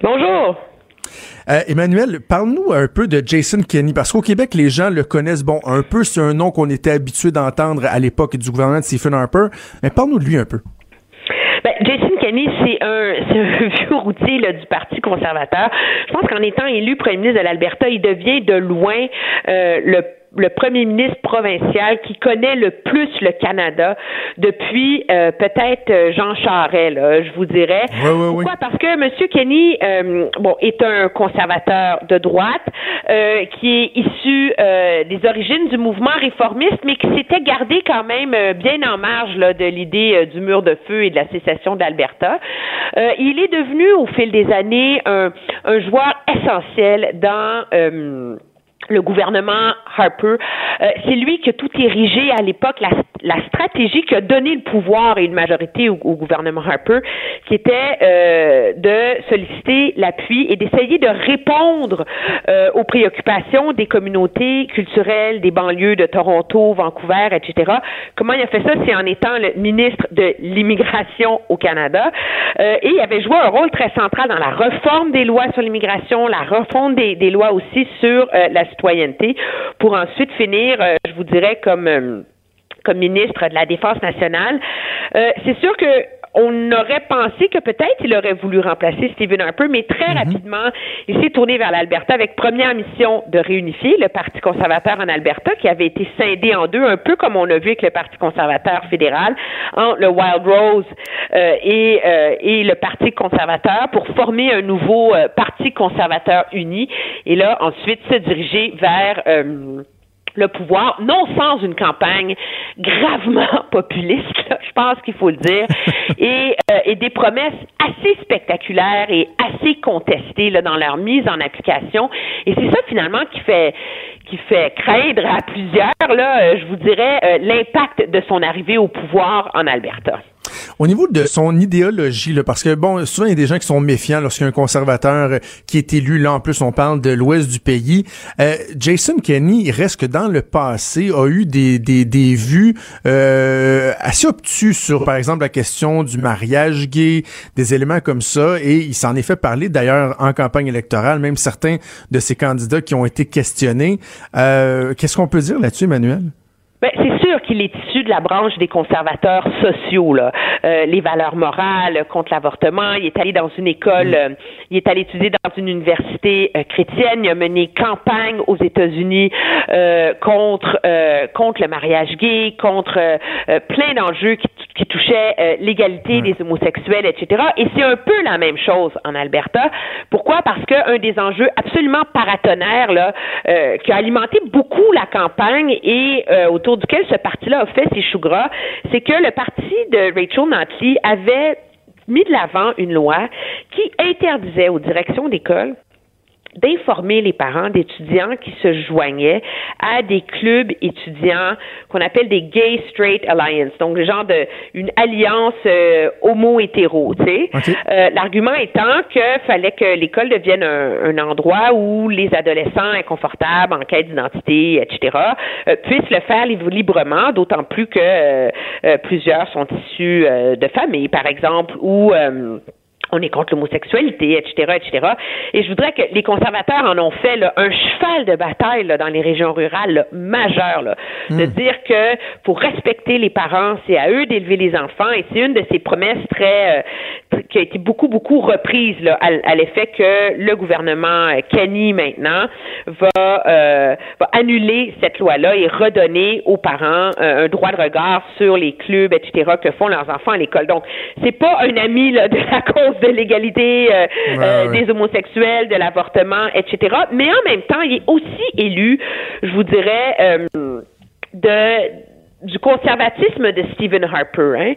Bonjour. Euh, Emmanuel, parle-nous un peu de Jason Kenney, parce qu'au Québec, les gens le connaissent, bon, un peu, c'est un nom qu'on était habitué d'entendre à l'époque du gouvernement de Stephen Harper, mais parle-nous de lui un peu. Ben, Jason Kenney, c'est un, vieux routier là, du Parti conservateur. Je pense qu'en étant élu premier ministre de l'Alberta, il devient de loin euh, le le premier ministre provincial qui connaît le plus le Canada depuis euh, peut-être euh, Jean Charest, là, je vous dirais. Ouais, oui. Pourquoi? Parce que M. Kenny euh, bon, est un conservateur de droite euh, qui est issu euh, des origines du mouvement réformiste, mais qui s'était gardé quand même euh, bien en marge là, de l'idée du mur de feu et de la sécession d'Alberta. Euh, il est devenu au fil des années un, un joueur essentiel dans euh, le gouvernement Harper. Euh, c'est lui qui a tout érigé à l'époque la, la, stratégie qui a donné le pouvoir et une majorité au, gouvernement Harper, qui était euh, de solliciter l'appui et d'essayer de répondre euh, aux préoccupations des communautés culturelles des banlieues de Toronto, Vancouver, etc. Comment il a fait ça? C'est en étant le ministre de l'immigration au Canada. Euh, et il avait joué un rôle très central dans la réforme des lois sur l'immigration, la refonte des, des lois aussi sur euh, la citoyenneté, pour ensuite finir, euh, je vous dirais, comme euh, comme ministre de la Défense nationale. Euh, c'est sûr que on aurait pensé que peut-être il aurait voulu remplacer Stephen Harper, mais très Mhm. rapidement, il s'est tourné vers l'Alberta avec première mission de réunifier le Parti conservateur en Alberta, qui avait été scindé en deux, un peu comme on a vu avec le Parti conservateur fédéral, entre le Wild Rose euh, et, euh, et le Parti conservateur pour former un nouveau euh, Parti conservateur uni, et là, ensuite, se diriger vers... le pouvoir, non sans une campagne gravement populiste, là, je pense qu'il faut le dire, et, euh, et des promesses assez spectaculaires et assez contestées là, dans leur mise en application. Et c'est ça finalement qui fait qui fait craindre à plusieurs, là, euh, je vous dirais, euh, l'impact de son arrivée au pouvoir en Alberta. Au niveau de son idéologie, là, parce que bon, souvent il y a des gens qui sont méfiants lorsqu'il y a un conservateur euh, qui est élu. Là, en plus, on parle de l'ouest du pays. Euh, Jason Kenney, il reste que dans le passé, a eu des, des, des vues euh, assez obtus sur, par exemple, la question du mariage gay, des éléments comme ça, et il s'en est fait parler d'ailleurs en campagne électorale, même certains de ces candidats qui ont été questionnés. Qu'est-ce qu'on peut dire là-dessus, Emmanuel? Ben, c'est sûr qu'il est issu de la branche des conservateurs sociaux, là. Euh, les valeurs morales contre l'avortement. Il est allé dans une école, euh, il est allé étudier dans une université euh, chrétienne. Il a mené campagne aux États-Unis euh, contre euh, contre le mariage gay, contre plein d'enjeux qui, qui touchaient euh, l'égalité des homosexuels, etc. Et c'est un peu la même chose en Alberta. Pourquoi? Parce qu'un des enjeux absolument paratonnerres là, euh, qui a alimenté beaucoup la campagne et euh, autour duquel ce parti-là a fait ses choux gras, c'est que le parti de Rachel Notley avait mis de l'avant une loi qui interdisait aux directions d'école d'informer les parents d'étudiants qui se joignaient à des clubs étudiants qu'on appelle des Gay Straight Alliance, donc le genre de une alliance euh, homo-hétéro, tu sais. Okay. Euh, L'argument étant que fallait que l'école devienne un, un, endroit où les adolescents inconfortables, en quête d'identité, etc., euh, puissent le faire librement, d'autant plus que euh, plusieurs sont issus euh, de familles, par exemple, où on est contre l'homosexualité, etc., etc. Et je voudrais que les conservateurs en ont fait là, un cheval de bataille là, dans les régions rurales là, majeur, là, mmh. de dire que pour respecter les parents, c'est à eux d'élever les enfants, et c'est une de ces promesses très euh, qui a été beaucoup beaucoup reprise là, à, à l'effet que le gouvernement Kenny maintenant va, euh, va annuler cette loi-là et redonner aux parents euh, un droit de regard sur les clubs, etc. que font leurs enfants à l'école. Donc, c'est pas un ami là, de la cause de l'égalité des homosexuels, de l'avortement, etc. Mais en même temps, il est aussi élu, je vous dirais, de du conservatisme de Stephen Harper, hein,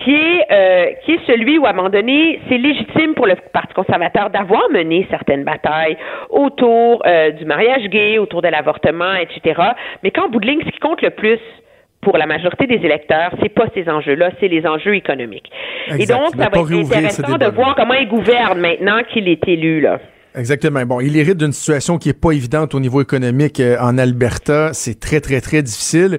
qui est euh, qui est celui où à un moment donné, c'est légitime pour le Parti conservateur d'avoir mené certaines batailles autour euh, du mariage gay, autour de l'avortement, etc. Mais qu'en bout de ligne, ce qui compte le plus pour la majorité des électeurs, c'est pas ces enjeux-là, c'est les enjeux économiques. Et donc, ça va être intéressant de voir comment il gouverne maintenant qu'il est élu là. Exactement. Bon, il hérite d'une situation qui est pas évidente au niveau économique euh, en Alberta. C'est très, très, très difficile.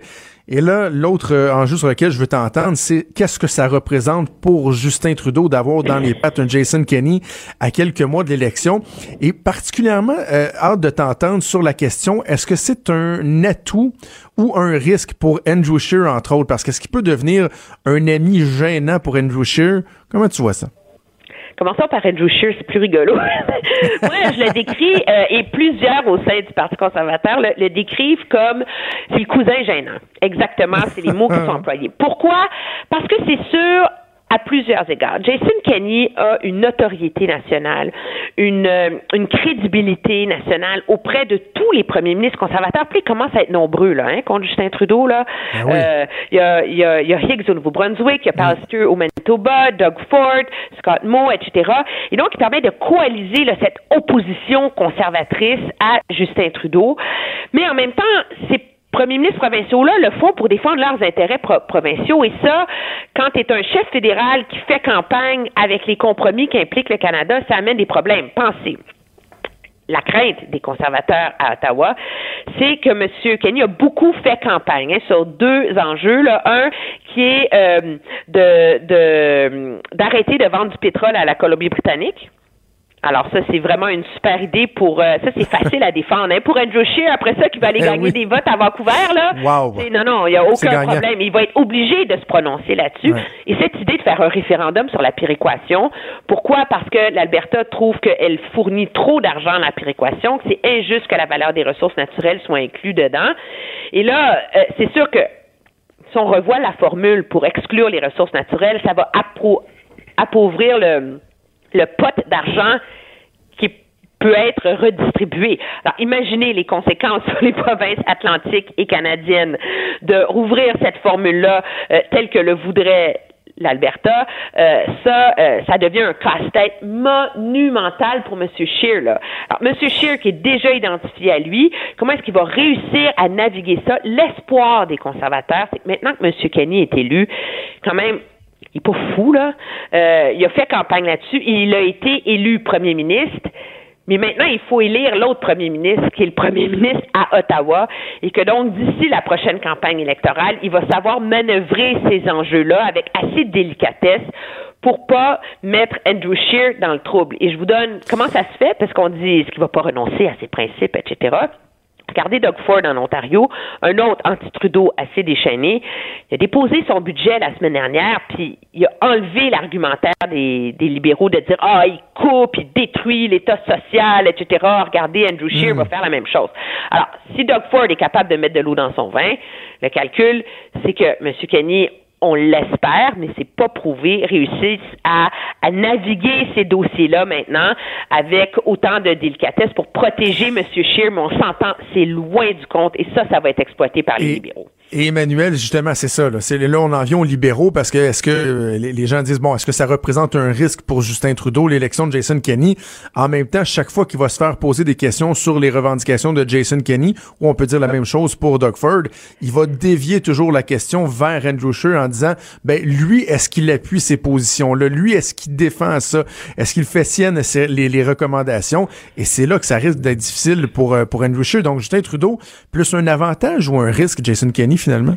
Et là, l'autre euh, enjeu sur lequel je veux t'entendre, c'est qu'est-ce que ça représente pour Justin Trudeau d'avoir dans les pattes un Jason Kenney à quelques mois de l'élection? Et particulièrement, euh, hâte de t'entendre sur la question, est-ce que c'est un atout ou un risque pour Andrew Scheer, entre autres? Parce qu'est-ce qu'il peut devenir un ami gênant pour Andrew Scheer? Comment tu vois ça? Commençons par Andrew Scheer, c'est plus rigolo. Moi, je le décris, euh, et plusieurs au sein du Parti conservateur le, décrivent comme c'est le cousin gênant. Exactement, c'est les mots qui sont employés. Pourquoi? Parce que c'est sûr, à plusieurs égards. Jason Kenney a une notoriété nationale, une, euh, une crédibilité nationale auprès de tous les premiers ministres conservateurs. Puis ils commencent à être nombreux, là, hein, contre Justin Trudeau, là. Ben euh, il y, a, y, a, y a Higgs au Nouveau-Brunswick, il y a Pallister au Manitoba, Doug Ford, Scott Moe, etc. Et donc, il permet de coaliser là, cette opposition conservatrice à Justin Trudeau. Mais en même temps, c'est premiers ministres provinciaux-là le font pour défendre leurs intérêts provinciaux. Et ça, quand tu es un chef fédéral qui fait campagne avec les compromis qu'implique le Canada, ça amène des problèmes. Pensez la crainte des conservateurs à Ottawa, c'est que M. Kenny a beaucoup fait campagne hein, sur deux enjeux. Là. Un qui est euh, de d'arrêter de, vendre du pétrole à la Colombie-Britannique. Alors ça, c'est vraiment une super idée pour euh, ça, c'est facile à défendre. Hein. Pour Andrew Scheer, après ça, qui va aller eh gagner des votes à Vancouver, là. Wow. Non, non, il n'y a aucun problème. Il va être obligé de se prononcer là-dessus. Et cette idée de faire un référendum sur la péréquation, pourquoi? Parce que l'Alberta trouve qu'elle fournit trop d'argent à la péréquation, que c'est injuste que la valeur des ressources naturelles soit inclue dedans. Et là, euh, c'est sûr que si on revoit la formule pour exclure les ressources naturelles, ça va appauvrir le le pot d'argent qui peut être redistribué. Alors, imaginez les conséquences sur les provinces atlantiques et canadiennes de rouvrir cette formule-là euh, telle que le voudrait l'Alberta, euh, ça, euh, ça devient un casse-tête monumental pour M. Scheer. Là. Alors, M. Scheer, qui est déjà identifié à lui, comment est-ce qu'il va réussir à naviguer ça? L'espoir des conservateurs, c'est que maintenant que M. Kenny est élu, quand même, il est pas fou, là. Euh, il a fait campagne là-dessus. Il a été élu premier ministre. Mais maintenant, il faut élire l'autre premier ministre, qui est le premier ministre à Ottawa, et que donc, d'ici la prochaine campagne électorale, il va savoir manœuvrer ces enjeux-là avec assez de délicatesse pour pas mettre Andrew Scheer dans le trouble. Et je vous donne comment ça se fait, parce qu'on dit est-ce qu'il va pas renoncer à ses principes, etc. Regardez Doug Ford en Ontario, un autre anti-Trudeau assez déchaîné. Il a déposé son budget la semaine dernière, puis il a enlevé l'argumentaire des, libéraux de dire ah il coupe, il détruit l'État social, etc. Regardez Andrew Scheer va hmm. faire la même chose. Alors si Doug Ford est capable de mettre de l'eau dans son vin, le calcul c'est que M. Kenny on l'espère, mais c'est pas prouvé, réussissent à, à naviguer ces dossiers-là maintenant avec autant de délicatesse pour protéger M. Scheer, mais on s'entend, c'est loin du compte et ça, ça va être exploité par les libéraux. Et Emmanuel, justement, c'est ça. Là. C'est, là, on en vient aux libéraux parce que est-ce que euh, les, gens disent bon, est-ce que ça représente un risque pour Justin Trudeau, l'élection de Jason Kenney? En même temps, chaque fois qu'il va se faire poser des questions sur les revendications de Jason Kenney, ou on peut dire la même chose pour Doug Ford, il va dévier toujours la question vers Andrew Scheer en disant ben lui, est-ce qu'il appuie ces positions-là? Lui, est-ce qu'il défend ça? Est-ce qu'il fait sienne les, les recommandations? Et c'est là que ça risque d'être difficile pour euh, pour Andrew Scheer. Donc Justin Trudeau, plus un avantage ou un risque Jason Kenney finalement?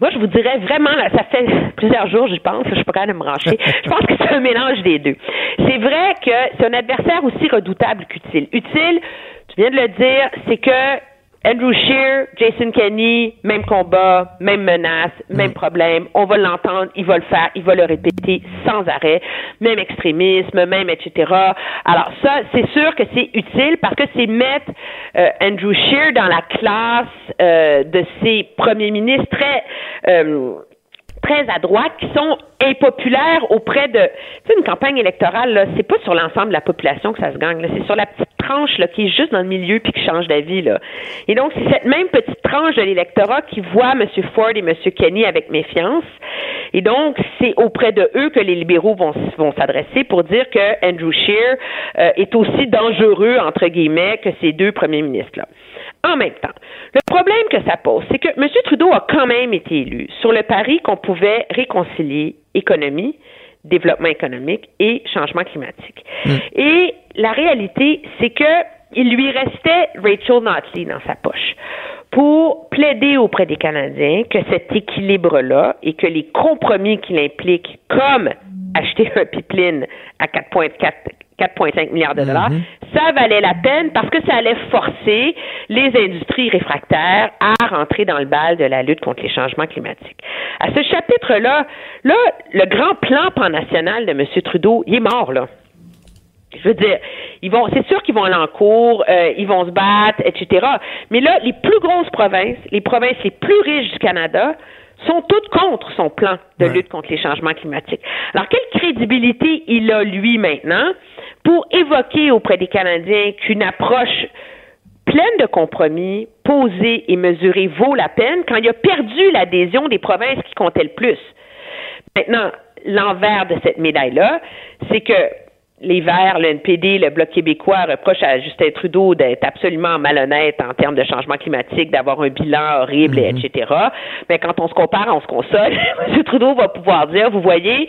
Moi, je vous dirais vraiment, ça fait plusieurs jours, je pense, je suis pas capable de me brancher. Je pense que c'est un mélange des deux. C'est vrai que c'est un adversaire aussi redoutable qu'utile. Utile, tu viens de le dire, c'est que Andrew Shear, Jason Kenney, même combat, même menace, même mm. problème. On va l'entendre, il va le faire, il va le répéter sans arrêt. Même extrémisme, même etc. Alors ça, c'est sûr que c'est utile parce que c'est mettre euh, Andrew Shear dans la classe euh, de ces premiers ministres très euh, très à droite qui sont impopulaires auprès de. Tu sais, une campagne électorale, là, c'est pas sur l'ensemble de la population que ça se gagne, c'est sur la petite tranche là, qui est juste dans le milieu puis qui change d'avis. Là. Et donc, c'est cette même petite tranche de l'électorat qui voit M. Ford et M. Kenny avec méfiance. Et donc, c'est auprès de eux que les libéraux vont, vont s'adresser pour dire que Andrew Scheer euh, est aussi dangereux, entre guillemets, que ces deux premiers ministres-là. En même temps, le problème que ça pose, c'est que M. Trudeau a quand même été élu sur le pari qu'on pouvait réconcilier économie, développement économique et changement climatique. Mm. Et la réalité, c'est que il lui restait Rachel Notley dans sa poche pour plaider auprès des Canadiens que cet équilibre-là et que les compromis qu'il implique, comme acheter un pipeline à 4,4 4,5 milliards de dollars, mhm. ça valait la peine parce que ça allait forcer les industries réfractaires à rentrer dans le bal de la lutte contre les changements climatiques. À ce chapitre-là, là, le grand plan pan-national de M. Trudeau, il est mort, là. Je veux dire, ils vont, c'est sûr qu'ils vont aller en cours, euh, ils vont se battre, etc. Mais là, les plus grosses provinces, les provinces les plus riches du Canada, sont toutes contre son plan de lutte contre les changements climatiques. Alors, quelle crédibilité il a, lui, maintenant, pour évoquer auprès des Canadiens qu'une approche pleine de compromis, posée et mesurée vaut la peine quand il a perdu l'adhésion des provinces qui comptaient le plus? Maintenant, l'envers de cette médaille-là, c'est que les Verts, le NPD, le Bloc québécois reprochent à Justin Trudeau d'être absolument malhonnête en termes de changement climatique, d'avoir un bilan horrible, mhm. etc. Mais quand on se compare, on se console. M. Trudeau va pouvoir dire, vous voyez,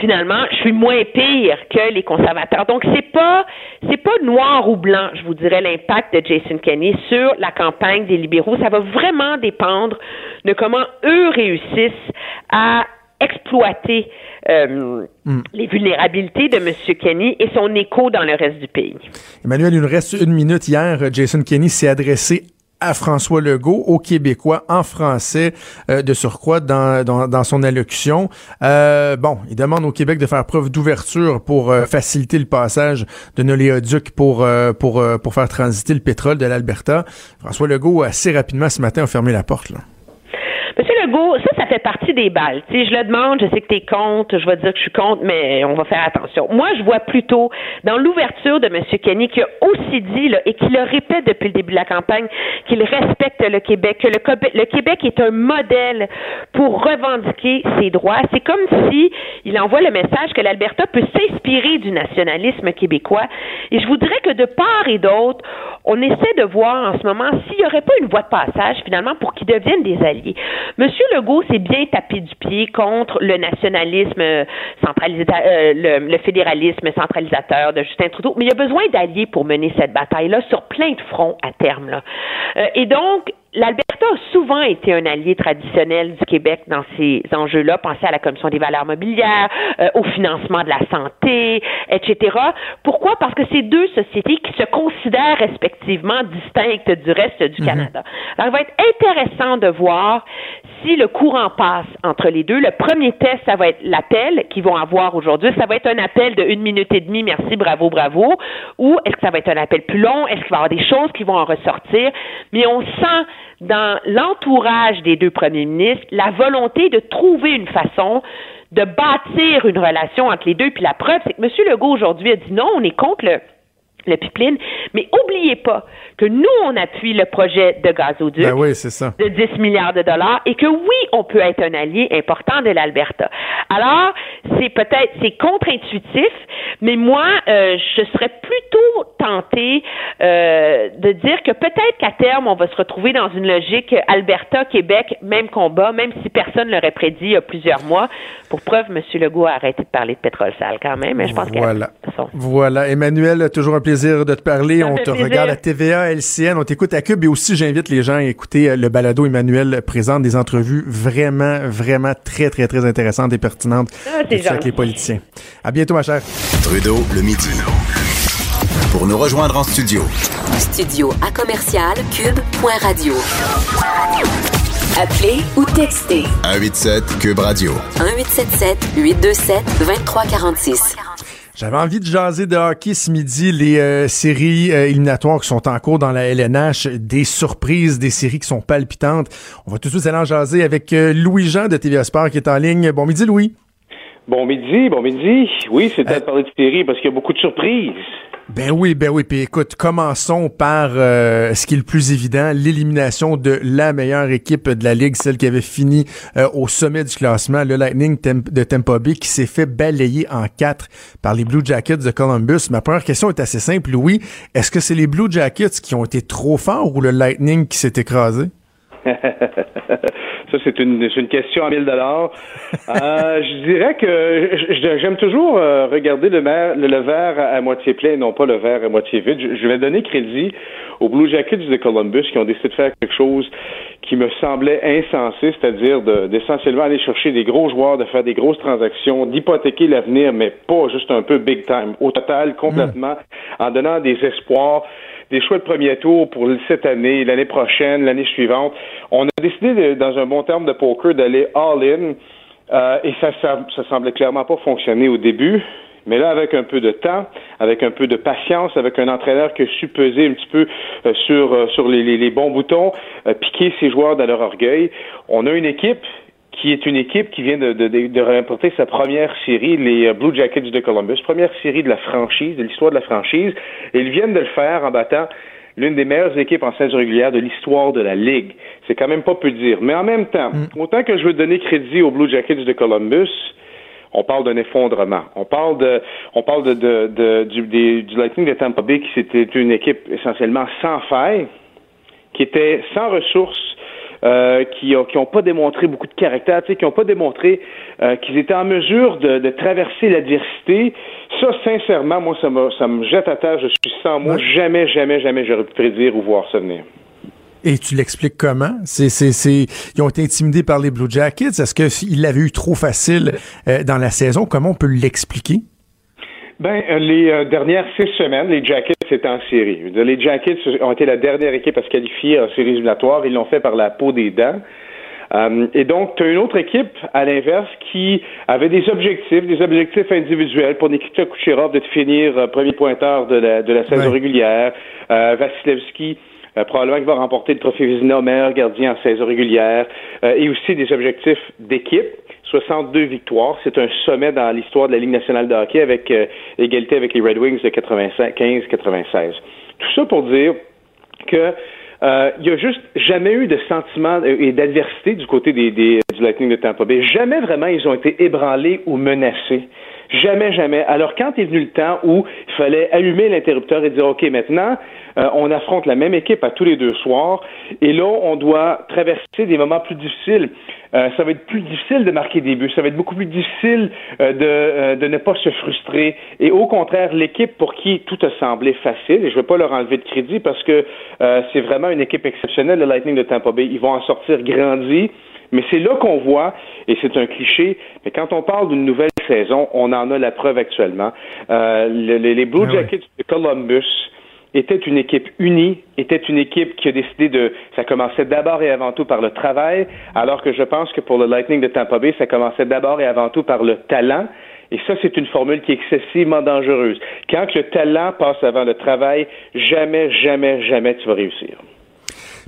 finalement, je suis moins pire que les conservateurs. Donc, c'est pas, c'est pas noir ou blanc, je vous dirais, l'impact de Jason Kenney sur la campagne des libéraux. Ça va vraiment dépendre de comment eux réussissent à exploiter euh, hmm. les vulnérabilités de M. Kenny et son écho dans le reste du pays. Emmanuel, il nous reste une minute. Hier, Jason Kenney s'est adressé à François Legault, aux Québécois, en français, euh, de surcroît, dans, dans, son allocution. Euh, bon, il demande au Québec de faire preuve d'ouverture pour faciliter le passage de l'oléoduc pour, pour, pour faire transiter le pétrole de l'Alberta. François Legault, assez rapidement ce matin, a fermé la porte. Là. Monsieur Ça, ça fait partie des balles. Si je le demande, je sais que tu es contre, je vais dire que je suis contre, mais on va faire attention. Moi, je vois plutôt dans l'ouverture de M. Kenny qui a aussi dit, là, et qui le répète depuis le début de la campagne, qu'il respecte le Québec, que le, Québec est un modèle pour revendiquer ses droits. C'est comme si il envoie le message que l'Alberta peut s'inspirer du nationalisme québécois. Et je voudrais que de part et d'autre, on essaie de voir en ce moment s'il n'y aurait pas une voie de passage finalement pour qu'ils deviennent des alliés. Monsieur Legault s'est bien tapé du pied contre le nationalisme centralisateur, euh, le, fédéralisme centralisateur de Justin Trudeau, mais il y a besoin d'alliés pour mener cette bataille-là sur plein de fronts à terme. Là. Euh, et donc, l'Alberta a souvent été un allié traditionnel du Québec dans ces enjeux-là. Pensez à la Commission des valeurs mobilières, euh, au financement de la santé, etc. Pourquoi? Parce que c'est deux sociétés qui se considèrent respectivement distinctes du reste du mhm. Canada. Alors, il va être intéressant de voir si le courant passe entre les deux. Le premier test, ça va être l'appel qu'ils vont avoir aujourd'hui. Ça va être un appel de une minute et demie, merci, bravo, bravo. Ou est-ce que ça va être un appel plus long? Est-ce qu'il va y avoir des choses qui vont en ressortir? Mais on sent dans l'entourage des deux premiers ministres la volonté de trouver une façon de bâtir une relation entre les deux. Puis la preuve, c'est que M. Legault aujourd'hui a dit non, on est contre le le pipeline. Mais oubliez pas que nous, on appuie le projet de gazoduc ben oui, ça. de 10 milliards de dollars et que oui, on peut être un allié important de l'Alberta. Alors, c'est peut-être, c'est contre-intuitif, mais moi, euh, je serais plutôt tentée euh, de dire que peut-être qu'à terme, on va se retrouver dans une logique Alberta-Québec, même combat, même si personne l'aurait prédit il y a plusieurs mois. Pour preuve, M. Legault a arrêté de parler de pétrole sale quand même, mais je pense voilà. Voilà. Emmanuel, toujours un plaisir plaisir de te parler. on te regarde à TVA, LCN, on t'écoute à Cube et aussi j'invite les gens à écouter euh, le balado Emmanuel présente des entrevues vraiment, vraiment très, très, très intéressantes et pertinentes ah, avec les politiciens. À bientôt, ma chère. Trudeau, le midi. Pour nous rejoindre en studio. Studio à commercial cube.radio. Appelez ou textez. 187 Cube Radio. 1877 827 2346. J'avais envie de jaser de hockey ce midi, les euh, séries euh, éliminatoires qui sont en cours dans la LNH, des surprises, des séries qui sont palpitantes. On va tout de suite aller en jaser avec euh, Louis-Jean de TVA Sport qui est en ligne. Bon midi Louis. Bon midi, bon midi. Oui, c'est à parler de séries parce qu'il y a beaucoup de surprises. Ben oui, ben oui. Puis écoute, commençons par euh, ce qui est le plus évident, l'élimination de la meilleure équipe de la ligue, celle qui avait fini euh, au sommet du classement, le Lightning de Tampa Bay, qui s'est fait balayer en quatre par les Blue Jackets de Columbus. Ma première question est assez simple, Louis. Est-ce que c'est les Blue Jackets qui ont été trop forts ou le Lightning qui s'est écrasé? Ça, c'est une, une, question à 1000 dollars. Euh, je dirais que j'aime toujours euh, regarder le, le, verre à, moitié plein et non pas le verre à moitié vide. Je, vais donner crédit aux Blue Jackets de Columbus qui ont décidé de faire quelque chose qui me semblait insensé, c'est-à-dire d'essentiellement aller chercher des gros joueurs, de faire des grosses transactions, d'hypothéquer l'avenir, mais pas juste un peu big time. Au total, complètement, en donnant des espoirs des choix de premier tour pour cette année, l'année prochaine, l'année suivante. On a décidé, dans un bon terme de poker, d'aller all-in. Euh, et ça, ça, ça semblait clairement pas fonctionner au début. Mais là, avec un peu de temps, avec un peu de patience, avec un entraîneur qui a su peser un petit peu euh, sur, euh, sur les, les, bons boutons, piquer ses joueurs dans leur orgueil, on a une équipe qui est une équipe qui vient de, de, de, remporter sa première série, les euh, Blue Jackets de Columbus, première série de la franchise, de l'histoire de la franchise. Et ils viennent de le faire en battant l'une des meilleures équipes en saison régulière de l'histoire de la Ligue. C'est quand même pas peu dire. Mais en même temps, mm. autant que je veux donner crédit aux Blue Jackets de Columbus, on parle d'un effondrement. On parle de, on parle de, de, du, du Lightning de Tampa Bay qui c'était une équipe essentiellement sans faille, qui était sans ressources, euh, qui n'ont pas démontré beaucoup de caractère, qui n'ont pas démontré euh, qu'ils étaient en mesure de, de traverser l'adversité. Ça, sincèrement, moi, ça, ça me jette à terre. Je suis sans mots. Jamais, jamais, jamais j'aurais pu prédire ou voir ça venir. Et tu l'expliques comment? C'est, c'est, c'est, ils ont été intimidés par les Blue Jackets. Est-ce qu'ils l'avaient eu trop facile euh, dans la saison? Comment on peut l'expliquer? Ben, euh, les euh, dernières six semaines, les Jackets étaient en série. Les Jackets ont été la dernière équipe à se qualifier en série éliminatoire. Ils l'ont fait par la peau des dents. Euh, et donc, tu as une autre équipe, à l'inverse, qui avait des objectifs, des objectifs individuels pour Nikita Kucherov de finir premier pointeur de la, de la saison régulière. Vasilevski, probablement qui va remporter le trophée Vizina meilleur gardien en saison régulière. et aussi des objectifs d'équipe. 62 victoires. C'est un sommet dans l'histoire de la Ligue nationale de hockey avec euh, égalité avec les Red Wings de 95-96. Tout ça pour dire que euh, il n'y a juste jamais eu de sentiment et d'adversité du côté des, des, du Lightning de Tampa Bay. Jamais vraiment ils ont été ébranlés ou menacés. Jamais, jamais. Alors, quand est venu le temps où il fallait allumer l'interrupteur et dire, OK, maintenant, euh, on affronte la même équipe à tous les deux soirs, et là, on doit traverser des moments plus difficiles. Euh, ça va être plus difficile de marquer des buts, ça va être beaucoup plus difficile euh, de, de ne pas se frustrer. Et au contraire, l'équipe pour qui tout a semblé facile, et je ne vais pas leur enlever de crédit parce que c'est vraiment une équipe exceptionnelle, le Lightning de Tampa Bay, ils vont en sortir grandis. Mais c'est là qu'on voit, et c'est un cliché, mais quand on parle d'une nouvelle saison, on en a la preuve actuellement. Euh, les, Blue ah Jackets de Columbus étaient une équipe unie, était une équipe qui a décidé de... Ça commençait d'abord et avant tout par le travail, alors que je pense que pour le Lightning de Tampa Bay, ça commençait d'abord et avant tout par le talent. Et ça, c'est une formule qui est excessivement dangereuse. Quand le talent passe avant le travail, jamais, jamais, jamais tu vas réussir.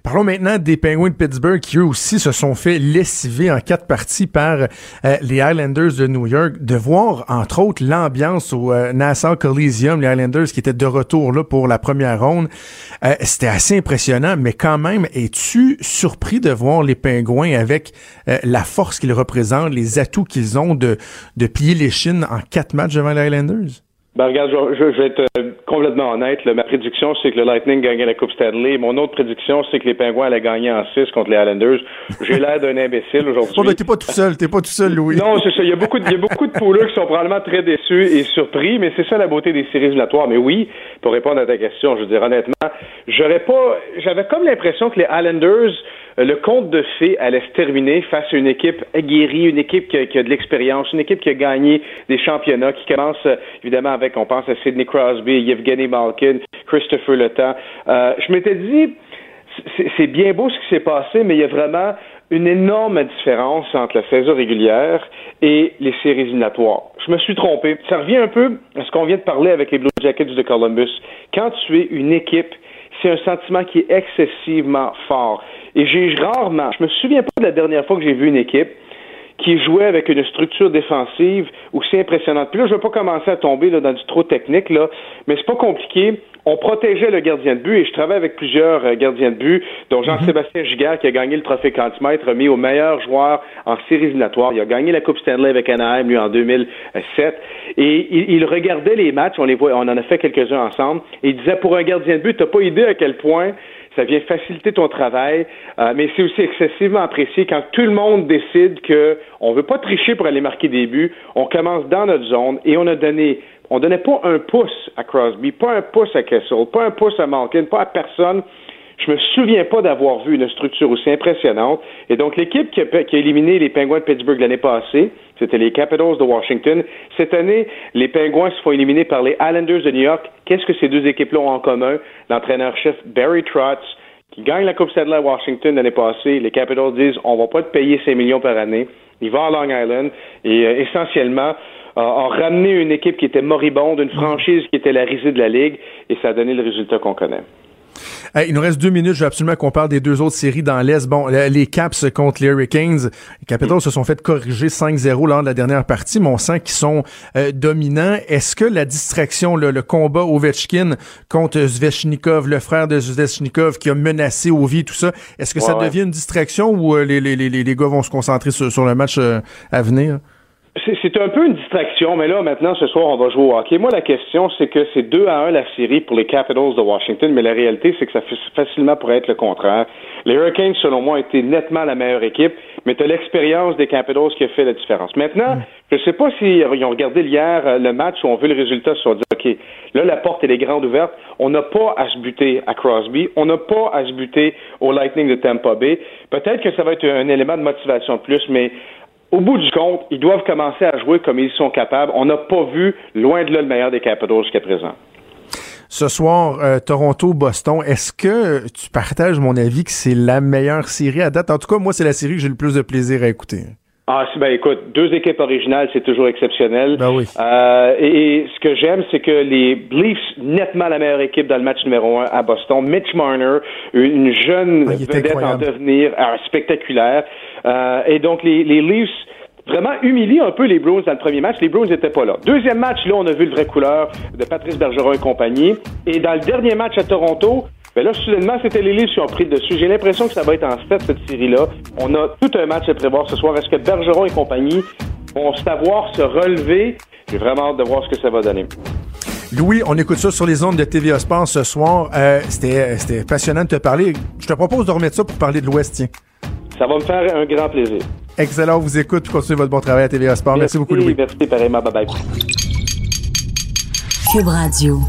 Parlons maintenant des Penguins de Pittsburgh qui eux aussi se sont fait lessiver en quatre parties par euh, les Islanders de New York. De voir entre autres l'ambiance au euh, Nassau Coliseum, les Islanders qui étaient de retour là pour la première ronde, euh, c'était assez impressionnant. Mais quand même, es-tu surpris de voir les Penguins avec la force qu'ils représentent, les atouts qu'ils ont de de plier les chines en quatre matchs devant les Islanders? Ben regarde, je, vais être euh, complètement honnête. ma prédiction, c'est que le Lightning gagnait la Coupe Stanley. Mon autre prédiction, c'est que les Pingouins allaient gagner en 6 contre les Islanders. J'ai l'air d'un imbécile aujourd'hui. Oh, t'es pas tout seul, t'es pas tout seul, Louis. Non, c'est ça. Il y a beaucoup de, il y a beaucoup de pouleux qui sont probablement très déçus et surpris, mais c'est ça la beauté des séries éliminatoires. Mais oui, pour répondre à ta question, je veux dire honnêtement, j'aurais pas, j'avais comme l'impression que les Islanders le compte de fées allait se terminer face à une équipe aguerrie, une équipe qui a, de l'expérience, une équipe qui a gagné des championnats, qui commence euh, évidemment avec, on pense à Sidney Crosby, Yevgeny Malkin, Christopher Le Euh, je m'étais dit, c'est bien beau ce qui s'est passé, mais il y a vraiment une énorme différence entre la saison régulière et les séries éliminatoires. Je me suis trompé. Ça revient un peu à ce qu'on vient de parler avec les Blue Jackets de Columbus. Quand tu es une équipe, c'est un sentiment qui est excessivement fort. Et j'ai rarement, je me souviens pas de la dernière fois que j'ai vu une équipe qui jouait avec une structure défensive aussi impressionnante. Puis là, je ne veux pas commencer à tomber là, dans du trop technique, là, mais c'est pas compliqué. On protégeait le gardien de but et je travaille avec plusieurs euh, gardiens de but, dont Jean-Sébastien mhm. Giguère qui a gagné le trophée Cantimètre, remis au meilleur joueur en séries éliminatoires. Il a gagné la Coupe Stanley avec Anaheim, lui, en 2007. Et il, il regardait les matchs, on les voit, on en a fait quelques-uns ensemble, et il disait pour un gardien de but, t'as pas idée à quel point ça vient faciliter ton travail, euh, mais c'est aussi excessivement apprécié quand tout le monde décide qu'on ne veut pas tricher pour aller marquer des buts, on commence dans notre zone et on a donné, on donnait pas un pouce à Crosby, pas un pouce à Kessel, pas un pouce à Malkin, pas à personne. Je me souviens pas d'avoir vu une structure aussi impressionnante. Et donc, l'équipe qui a, éliminé les Penguins de Pittsburgh l'année passée, c'était les Capitals de Washington. Cette année, les Penguins se font éliminer par les Islanders de New York. Qu'est-ce que ces deux équipes-là ont en commun? L'entraîneur-chef Barry Trotz, qui gagne la Coupe Stanley à Washington l'année passée, les Capitals disent on va pas te payer 5 millions par année. Il va à Long Island et euh, essentiellement a ramené une équipe qui était moribonde, une franchise qui était la risée de la Ligue, et ça a donné le résultat qu'on connaît il nous reste deux minutes. Je veux absolument qu'on parle des deux autres séries dans l'Est. Bon, les Caps contre les Hurricanes. Les Capitals se sont fait corriger 5-0 lors de la dernière partie, mais on sent qu'ils sont euh, dominants. Est-ce que la distraction, le, combat Ovechkin contre Zvechnikov, le frère de Zvechnikov qui a menacé Ovi, tout ça, est-ce que ça devient une distraction ou euh, les, les, les, les, gars vont se concentrer sur, le match euh, à venir? C'est un peu une distraction, mais là, maintenant, ce soir, on va jouer au hockey. Moi, la question, c'est que c'est 2 à 1 la série pour les Capitals de Washington, mais la réalité, c'est que ça facilement pourrait être le contraire. Les Hurricanes, selon moi, étaient nettement la meilleure équipe, mais tu l'expérience des Capitals qui a fait la différence. Maintenant, je ne sais pas s'ils ont regardé hier euh, le match où on veut le résultat, sont dit, OK, là, la porte, elle est grande ouverte. On n'a pas à se buter à Crosby. On n'a pas à se buter au Lightning de Tampa Bay. Peut-être que ça va être un élément de motivation de plus, mais au bout du compte, ils doivent commencer à jouer comme ils sont capables. On n'a pas vu, loin de là, le meilleur des Capitals jusqu'à présent. Ce soir, euh, Toronto-Boston, est-ce que tu partages mon avis que c'est la meilleure série à date? En tout cas, moi, c'est la série que j'ai le plus de plaisir à écouter. Ah, ben écoute, deux équipes originales, c'est toujours exceptionnel. Ben oui. Euh, et, ce que j'aime, c'est que les Leafs, nettement la meilleure équipe dans le match numéro un à Boston. Mitch Marner, une jeune ah, vedette en devenir euh, spectaculaire. Euh, et donc, les, les Leafs vraiment humilient un peu les Bruins dans le premier match. Les Bruins n'étaient pas là. Deuxième match, là, on a vu le vrai couleur de Patrice Bergeron et compagnie. Et dans le dernier match à Toronto, ben là, soudainement, c'était les Leafs qui ont pris le dessus. J'ai l'impression que ça va être en fait cette série-là. On a tout un match à prévoir ce soir. Est-ce que Bergeron et compagnie vont savoir se relever? J'ai vraiment hâte de voir ce que ça va donner. Louis, on écoute ça sur les ondes de TVA Sport ce soir. Euh, c'était passionnant de te parler. Je te propose de remettre ça pour parler de l'Ouest, tiens. Ça va me faire un grand plaisir. Excellent, on vous écoute. Continuez votre bon travail à TVA Sport. Merci, beaucoup, Louis. Merci, pareillement. Bye bye. Cube Radio.